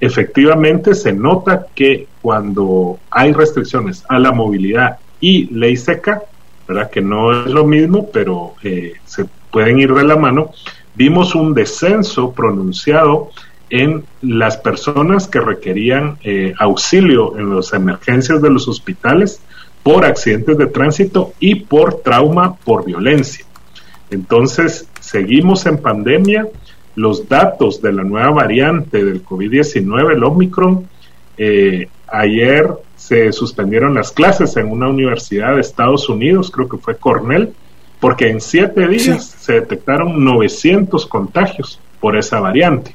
efectivamente se nota que cuando hay restricciones a la movilidad y ley seca, ¿verdad? que no es lo mismo, pero eh, se pueden ir de la mano, vimos un descenso pronunciado en las personas que requerían eh, auxilio en las emergencias de los hospitales por accidentes de tránsito y por trauma por violencia. Entonces, seguimos en pandemia. Los datos de la nueva variante del COVID-19, el Omicron, eh, ayer se suspendieron las clases en una universidad de Estados Unidos, creo que fue Cornell, porque en siete días se detectaron 900 contagios por esa variante,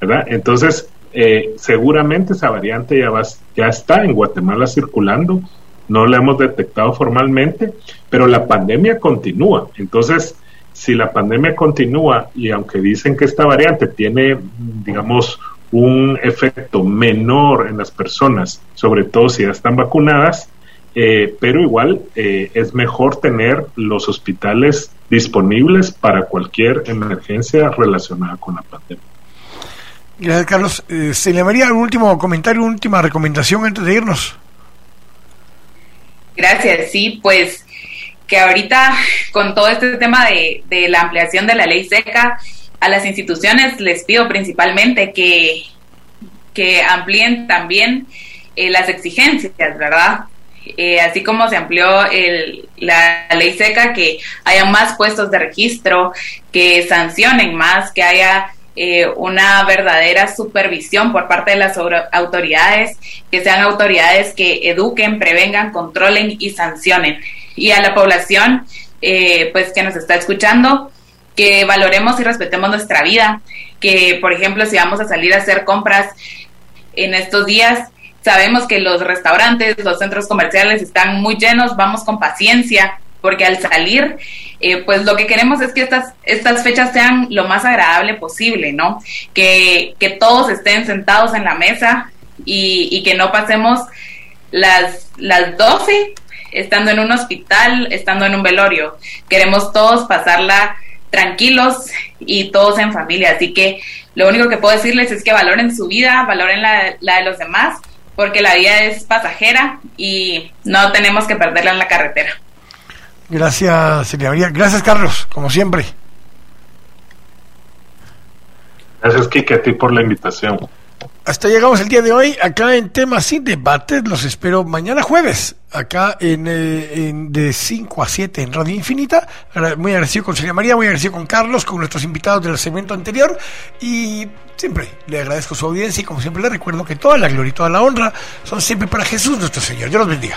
¿verdad? Entonces, eh, seguramente esa variante ya, va, ya está en Guatemala circulando, no la hemos detectado formalmente, pero la pandemia continúa. Entonces, si la pandemia continúa y aunque dicen que esta variante tiene, digamos, un efecto menor en las personas, sobre todo si ya están vacunadas, eh, pero igual eh, es mejor tener los hospitales disponibles para cualquier emergencia relacionada con la pandemia. Gracias, Carlos. Eh, ¿Se le María, un último comentario, última recomendación antes de irnos? Gracias, sí, pues que ahorita con todo este tema de, de la ampliación de la ley seca, a las instituciones les pido principalmente que, que amplíen también eh, las exigencias, ¿verdad? Eh, así como se amplió el, la ley seca, que haya más puestos de registro, que sancionen más, que haya eh, una verdadera supervisión por parte de las autoridades, que sean autoridades que eduquen, prevengan, controlen y sancionen. Y a la población, pues que nos está escuchando, que valoremos y respetemos nuestra vida, que por ejemplo si vamos a salir a hacer compras en estos días, sabemos que los restaurantes, los centros comerciales están muy llenos, vamos con paciencia, porque al salir, eh, pues lo que queremos es que estas, estas fechas sean lo más agradable posible, ¿no? Que, que todos estén sentados en la mesa y, y que no pasemos las, las 12 estando en un hospital, estando en un velorio. Queremos todos pasarla tranquilos y todos en familia. Así que lo único que puedo decirles es que valoren su vida, valoren la, de los demás, porque la vida es pasajera y no tenemos que perderla en la carretera. Gracias, Celia María. Gracias, Carlos, como siempre. Gracias, Kike, a ti por la invitación. Hasta llegamos el día de hoy acá en temas y debates. Los espero mañana jueves acá en, eh, de 5 a 7 en Radio Infinita. Muy agradecido con Celia María, muy agradecido con Carlos, con nuestros invitados del segmento anterior. Y siempre le agradezco su audiencia y como siempre le recuerdo que toda la gloria y toda la honra son siempre para Jesús nuestro Señor. Dios los bendiga.